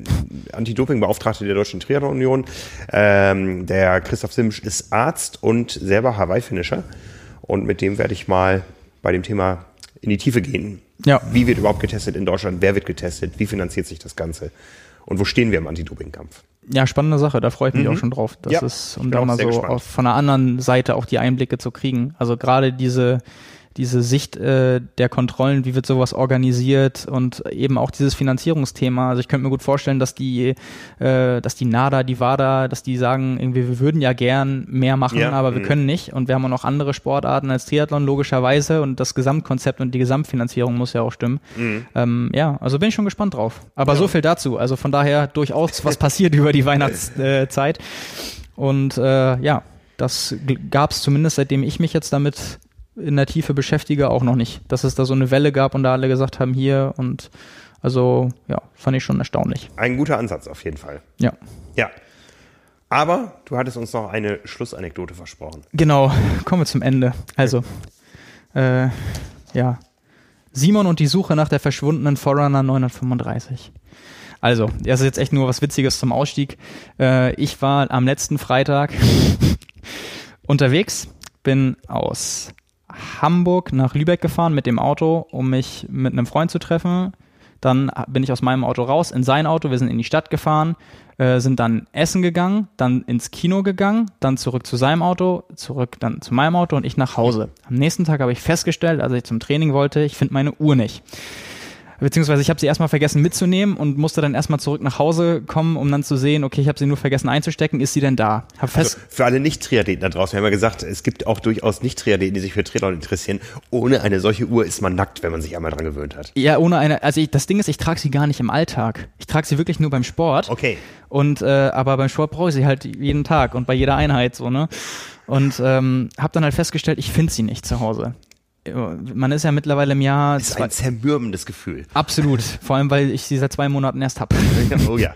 Anti-Doping-Beauftragte der Deutschen Triathlon Union. Ähm, der Christoph Simsch ist Arzt und selber Hawaii-Finisher. Und mit dem werde ich mal bei dem Thema in die Tiefe gehen. Ja. Wie wird überhaupt getestet in Deutschland? Wer wird getestet? Wie finanziert sich das Ganze? Und wo stehen wir im Anti-Doping-Kampf? Ja, spannende Sache. Da freue ich mich mhm. auch schon drauf. Das ja, ist, um da mal so auf, von der anderen Seite auch die Einblicke zu kriegen. Also gerade diese diese Sicht äh, der Kontrollen, wie wird sowas organisiert und eben auch dieses Finanzierungsthema. Also ich könnte mir gut vorstellen, dass die, äh, dass die NADA, die WADA, dass die sagen, irgendwie, wir würden ja gern mehr machen, ja. aber wir mhm. können nicht. Und wir haben auch noch andere Sportarten als Triathlon logischerweise und das Gesamtkonzept und die Gesamtfinanzierung muss ja auch stimmen. Mhm. Ähm, ja, also bin ich schon gespannt drauf. Aber ja. so viel dazu. Also von daher durchaus was passiert über die Weihnachtszeit. Und äh, ja, das gab es zumindest, seitdem ich mich jetzt damit in der Tiefe beschäftige, auch noch nicht. Dass es da so eine Welle gab und da alle gesagt haben, hier und also ja, fand ich schon erstaunlich. Ein guter Ansatz auf jeden Fall. Ja. Ja. Aber du hattest uns noch eine Schlussanekdote versprochen. Genau, kommen wir zum Ende. Also, äh, ja. Simon und die Suche nach der verschwundenen Forerunner 935. Also, das ist jetzt echt nur was Witziges zum Ausstieg. Äh, ich war am letzten Freitag unterwegs, bin aus Hamburg nach Lübeck gefahren mit dem Auto, um mich mit einem Freund zu treffen. Dann bin ich aus meinem Auto raus in sein Auto. Wir sind in die Stadt gefahren, äh, sind dann essen gegangen, dann ins Kino gegangen, dann zurück zu seinem Auto, zurück dann zu meinem Auto und ich nach Hause. Am nächsten Tag habe ich festgestellt, als ich zum Training wollte, ich finde meine Uhr nicht beziehungsweise ich habe sie erstmal vergessen mitzunehmen und musste dann erstmal zurück nach Hause kommen, um dann zu sehen, okay, ich habe sie nur vergessen einzustecken, ist sie denn da? Hab fest also für alle Nicht-Triathleten da draußen, wir haben ja gesagt, es gibt auch durchaus Nicht-Triathleten, die sich für Triathlon interessieren. Ohne eine solche Uhr ist man nackt, wenn man sich einmal dran gewöhnt hat. Ja, ohne eine, also ich, das Ding ist, ich trage sie gar nicht im Alltag. Ich trage sie wirklich nur beim Sport. Okay. Und äh, aber beim Sport brauche ich sie halt jeden Tag und bei jeder Einheit so, ne? Und ähm, habe dann halt festgestellt, ich finde sie nicht zu Hause man ist ja mittlerweile im Jahr. Das ist ein zermürbendes Gefühl. Absolut. Vor allem, weil ich sie seit zwei Monaten erst habe. oh ja.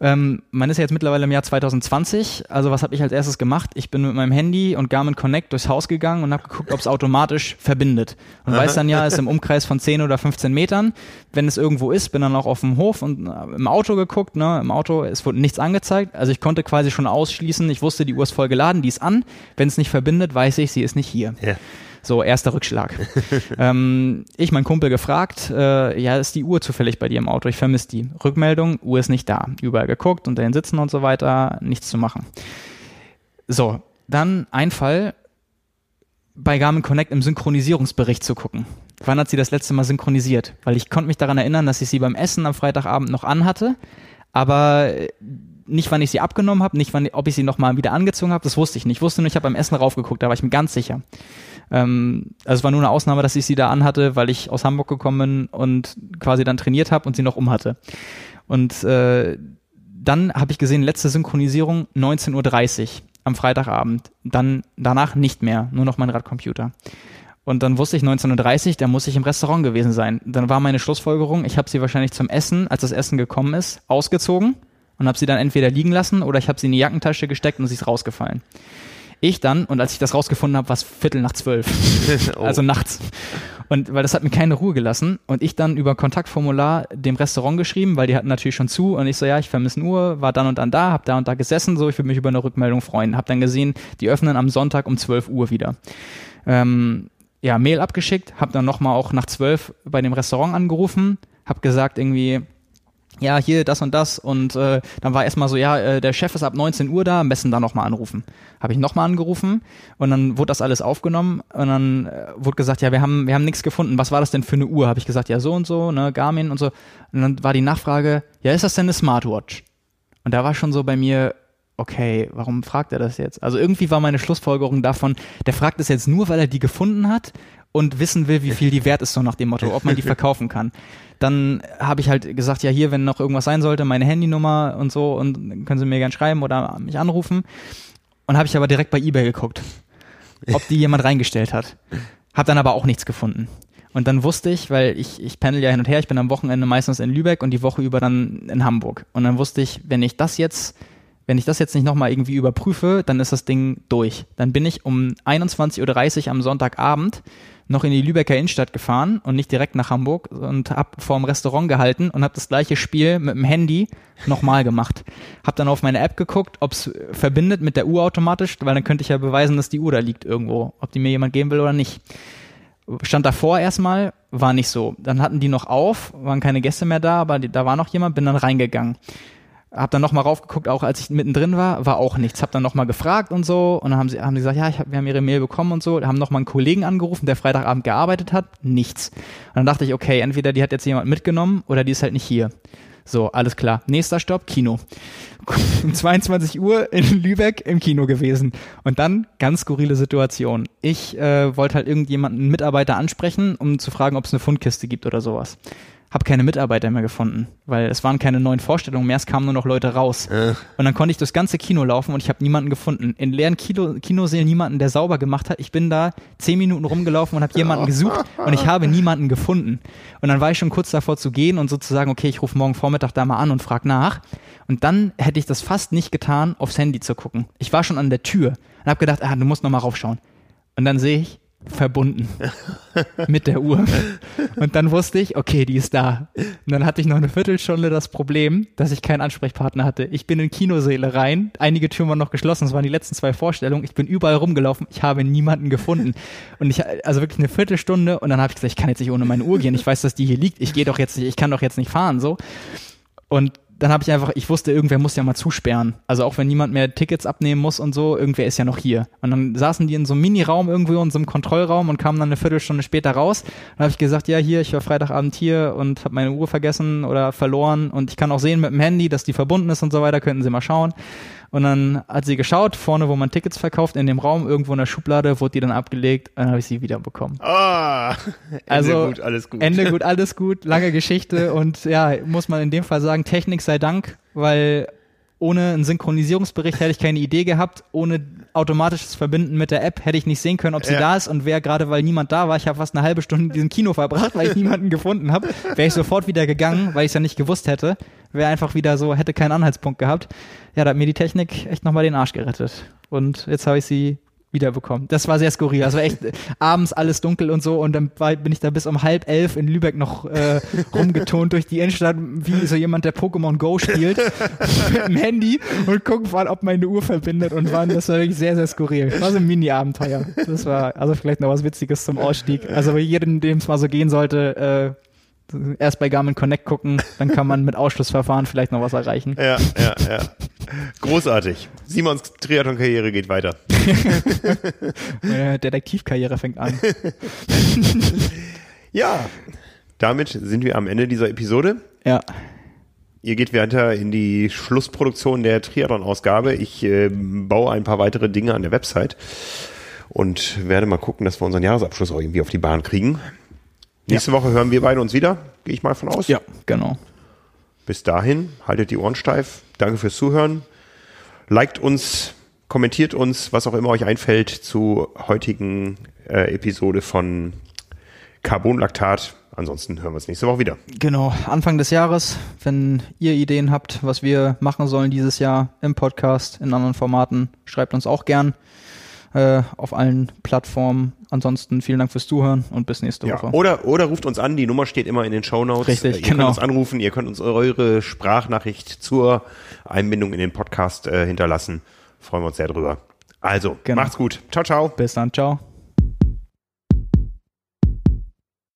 ähm, man ist ja jetzt mittlerweile im Jahr 2020. Also was habe ich als erstes gemacht? Ich bin mit meinem Handy und Garmin Connect durchs Haus gegangen und habe geguckt, ob es automatisch verbindet. Und weiß dann ja, ist im Umkreis von 10 oder 15 Metern. Wenn es irgendwo ist, bin dann auch auf dem Hof und äh, im Auto geguckt. Ne? Im Auto, es wurde nichts angezeigt. Also ich konnte quasi schon ausschließen, ich wusste, die Uhr ist voll geladen, die ist an. Wenn es nicht verbindet, weiß ich, sie ist nicht hier. Ja. So, erster Rückschlag. ähm, ich, mein Kumpel, gefragt, äh, ja, ist die Uhr zufällig bei dir im Auto? Ich vermisse die. Rückmeldung, Uhr ist nicht da. Überall geguckt, unter den Sitzen und so weiter, nichts zu machen. So, dann ein Fall, bei Garmin Connect im Synchronisierungsbericht zu gucken. Wann hat sie das letzte Mal synchronisiert? Weil ich konnte mich daran erinnern, dass ich sie beim Essen am Freitagabend noch anhatte, aber nicht, wann ich sie abgenommen habe, nicht, wann, ob ich sie nochmal wieder angezogen habe, das wusste ich nicht. Ich wusste nur, ich habe beim Essen raufgeguckt, da war ich mir ganz sicher. Ähm, also es war nur eine Ausnahme, dass ich sie da anhatte, weil ich aus Hamburg gekommen bin und quasi dann trainiert habe und sie noch um hatte. Und äh, dann habe ich gesehen, letzte Synchronisierung 19.30 Uhr am Freitagabend. Dann danach nicht mehr, nur noch mein Radcomputer. Und dann wusste ich 19.30 da muss ich im Restaurant gewesen sein. Dann war meine Schlussfolgerung, ich habe sie wahrscheinlich zum Essen, als das Essen gekommen ist, ausgezogen und habe sie dann entweder liegen lassen oder ich habe sie in die Jackentasche gesteckt und sie ist rausgefallen. Ich dann, und als ich das rausgefunden habe, war es Viertel nach zwölf. oh. Also nachts. Und weil das hat mir keine Ruhe gelassen. Und ich dann über Kontaktformular dem Restaurant geschrieben, weil die hatten natürlich schon zu. Und ich so, ja, ich vermisse eine Uhr, war dann und dann da, hab da und da gesessen, so, ich würde mich über eine Rückmeldung freuen. Hab dann gesehen, die öffnen am Sonntag um 12 Uhr wieder. Ähm, ja, Mail abgeschickt, hab dann nochmal auch nach 12 bei dem Restaurant angerufen, hab gesagt irgendwie, ja, hier das und das und äh, dann war erstmal so, ja, äh, der Chef ist ab 19 Uhr da, am besten da nochmal anrufen. Habe ich nochmal angerufen und dann wurde das alles aufgenommen und dann äh, wurde gesagt, ja, wir haben wir haben nichts gefunden. Was war das denn für eine Uhr? Habe ich gesagt, ja, so und so, ne, Garmin und so. Und dann war die Nachfrage, ja, ist das denn eine Smartwatch? Und da war schon so bei mir, okay, warum fragt er das jetzt? Also irgendwie war meine Schlussfolgerung davon, der fragt es jetzt nur, weil er die gefunden hat und wissen will, wie viel die wert ist, so nach dem Motto, ob man die verkaufen kann. Dann habe ich halt gesagt, ja, hier, wenn noch irgendwas sein sollte, meine Handynummer und so, und können Sie mir gern schreiben oder mich anrufen. Und habe ich aber direkt bei eBay geguckt, ob die jemand reingestellt hat. Hab dann aber auch nichts gefunden. Und dann wusste ich, weil ich, ich pendel ja hin und her, ich bin am Wochenende meistens in Lübeck und die Woche über dann in Hamburg. Und dann wusste ich, wenn ich das jetzt, wenn ich das jetzt nicht nochmal irgendwie überprüfe, dann ist das Ding durch. Dann bin ich um 21.30 Uhr am Sonntagabend noch in die Lübecker Innenstadt gefahren und nicht direkt nach Hamburg und hab vor dem Restaurant gehalten und hab das gleiche Spiel mit dem Handy nochmal gemacht. Hab dann auf meine App geguckt, ob's verbindet mit der Uhr automatisch, weil dann könnte ich ja beweisen, dass die Uhr da liegt irgendwo, ob die mir jemand geben will oder nicht. Stand davor erstmal, war nicht so. Dann hatten die noch auf, waren keine Gäste mehr da, aber da war noch jemand, bin dann reingegangen hab dann nochmal raufgeguckt, auch als ich mittendrin war, war auch nichts. Hab dann nochmal gefragt und so und dann haben sie, haben sie gesagt, ja, ich hab, wir haben ihre Mail bekommen und so. Haben nochmal einen Kollegen angerufen, der Freitagabend gearbeitet hat, nichts. Und dann dachte ich, okay, entweder die hat jetzt jemand mitgenommen oder die ist halt nicht hier. So, alles klar. Nächster Stopp, Kino. Um 22 Uhr in Lübeck im Kino gewesen. Und dann ganz skurrile Situation. Ich äh, wollte halt irgendjemanden, einen Mitarbeiter ansprechen, um zu fragen, ob es eine Fundkiste gibt oder sowas habe keine Mitarbeiter mehr gefunden, weil es waren keine neuen Vorstellungen mehr, es kamen nur noch Leute raus. Äh. Und dann konnte ich durchs ganze Kino laufen und ich habe niemanden gefunden. In leeren Kino Kinosälen niemanden, der sauber gemacht hat. Ich bin da zehn Minuten rumgelaufen und habe jemanden gesucht und ich habe niemanden gefunden. Und dann war ich schon kurz davor zu gehen und sozusagen, okay, ich rufe morgen Vormittag da mal an und frag nach. Und dann hätte ich das fast nicht getan, aufs Handy zu gucken. Ich war schon an der Tür und habe gedacht, ah, du musst noch mal raufschauen. Und dann sehe ich, verbunden mit der Uhr. Und dann wusste ich, okay, die ist da. Und dann hatte ich noch eine Viertelstunde das Problem, dass ich keinen Ansprechpartner hatte. Ich bin in Kinosäle rein, einige Türen waren noch geschlossen, das waren die letzten zwei Vorstellungen. Ich bin überall rumgelaufen, ich habe niemanden gefunden. Und ich, also wirklich eine Viertelstunde und dann habe ich gesagt, ich kann jetzt nicht ohne meine Uhr gehen. Ich weiß, dass die hier liegt. Ich gehe doch jetzt nicht, ich kann doch jetzt nicht fahren, so. Und dann habe ich einfach, ich wusste, irgendwer muss ja mal zusperren. Also auch wenn niemand mehr Tickets abnehmen muss und so, irgendwer ist ja noch hier. Und dann saßen die in so einem Mini-Raum irgendwo in so einem Kontrollraum und kamen dann eine Viertelstunde später raus. Dann habe ich gesagt, ja hier, ich war Freitagabend hier und habe meine Uhr vergessen oder verloren und ich kann auch sehen mit dem Handy, dass die verbunden ist und so weiter, könnten Sie mal schauen. Und dann hat sie geschaut, vorne, wo man Tickets verkauft, in dem Raum, irgendwo in der Schublade, wurde die dann abgelegt, und dann habe ich sie wiederbekommen. Ah, Ende also, gut, alles gut. Ende gut, alles gut, lange Geschichte und ja, muss man in dem Fall sagen, Technik sei Dank, weil ohne einen Synchronisierungsbericht hätte ich keine Idee gehabt. Ohne automatisches Verbinden mit der App hätte ich nicht sehen können, ob sie ja. da ist und wer gerade, weil niemand da war, ich habe fast eine halbe Stunde in diesem Kino verbracht, weil ich niemanden gefunden habe, wäre ich sofort wieder gegangen, weil ich es ja nicht gewusst hätte. Wäre einfach wieder so, hätte keinen Anhaltspunkt gehabt. Ja, da hat mir die Technik echt nochmal den Arsch gerettet. Und jetzt habe ich sie wiederbekommen. Das war sehr skurril. Also echt äh, abends alles dunkel und so und dann war, bin ich da bis um halb elf in Lübeck noch äh, rumgetont durch die Innenstadt, wie so jemand, der Pokémon Go spielt, mit dem Handy und gucken mal, ob meine Uhr verbindet und waren, das war wirklich sehr, sehr skurril. War so ein Mini-Abenteuer. Das war also vielleicht noch was Witziges zum Ausstieg. Also jedem, dem es mal so gehen sollte, äh, erst bei Garmin Connect gucken, dann kann man mit Ausschlussverfahren vielleicht noch was erreichen. Ja, ja, ja. Großartig. Simons Triathlon-Karriere geht weiter. Meine Detektivkarriere fängt an. ja, damit sind wir am Ende dieser Episode. Ja. Ihr geht weiter in die Schlussproduktion der Triathlon-Ausgabe. Ich äh, baue ein paar weitere Dinge an der Website und werde mal gucken, dass wir unseren Jahresabschluss auch irgendwie auf die Bahn kriegen. Nächste ja. Woche hören wir beide uns wieder, gehe ich mal von aus. Ja, genau. Bis dahin, haltet die Ohren steif. Danke fürs Zuhören. Liked uns, kommentiert uns, was auch immer euch einfällt zu heutigen äh, Episode von Carbonlaktat. Ansonsten hören wir uns nächste Woche wieder. Genau, Anfang des Jahres, wenn ihr Ideen habt, was wir machen sollen dieses Jahr im Podcast, in anderen Formaten, schreibt uns auch gern äh, auf allen Plattformen. Ansonsten vielen Dank fürs Zuhören und bis nächste ja, Woche. Oder, oder ruft uns an, die Nummer steht immer in den Show Notes. Richtig, äh, ihr genau. könnt uns anrufen, ihr könnt uns eure Sprachnachricht zur Einbindung in den Podcast äh, hinterlassen. Freuen wir uns sehr drüber. Also, Genau. macht's gut. Ciao, ciao. Bis dann, ciao.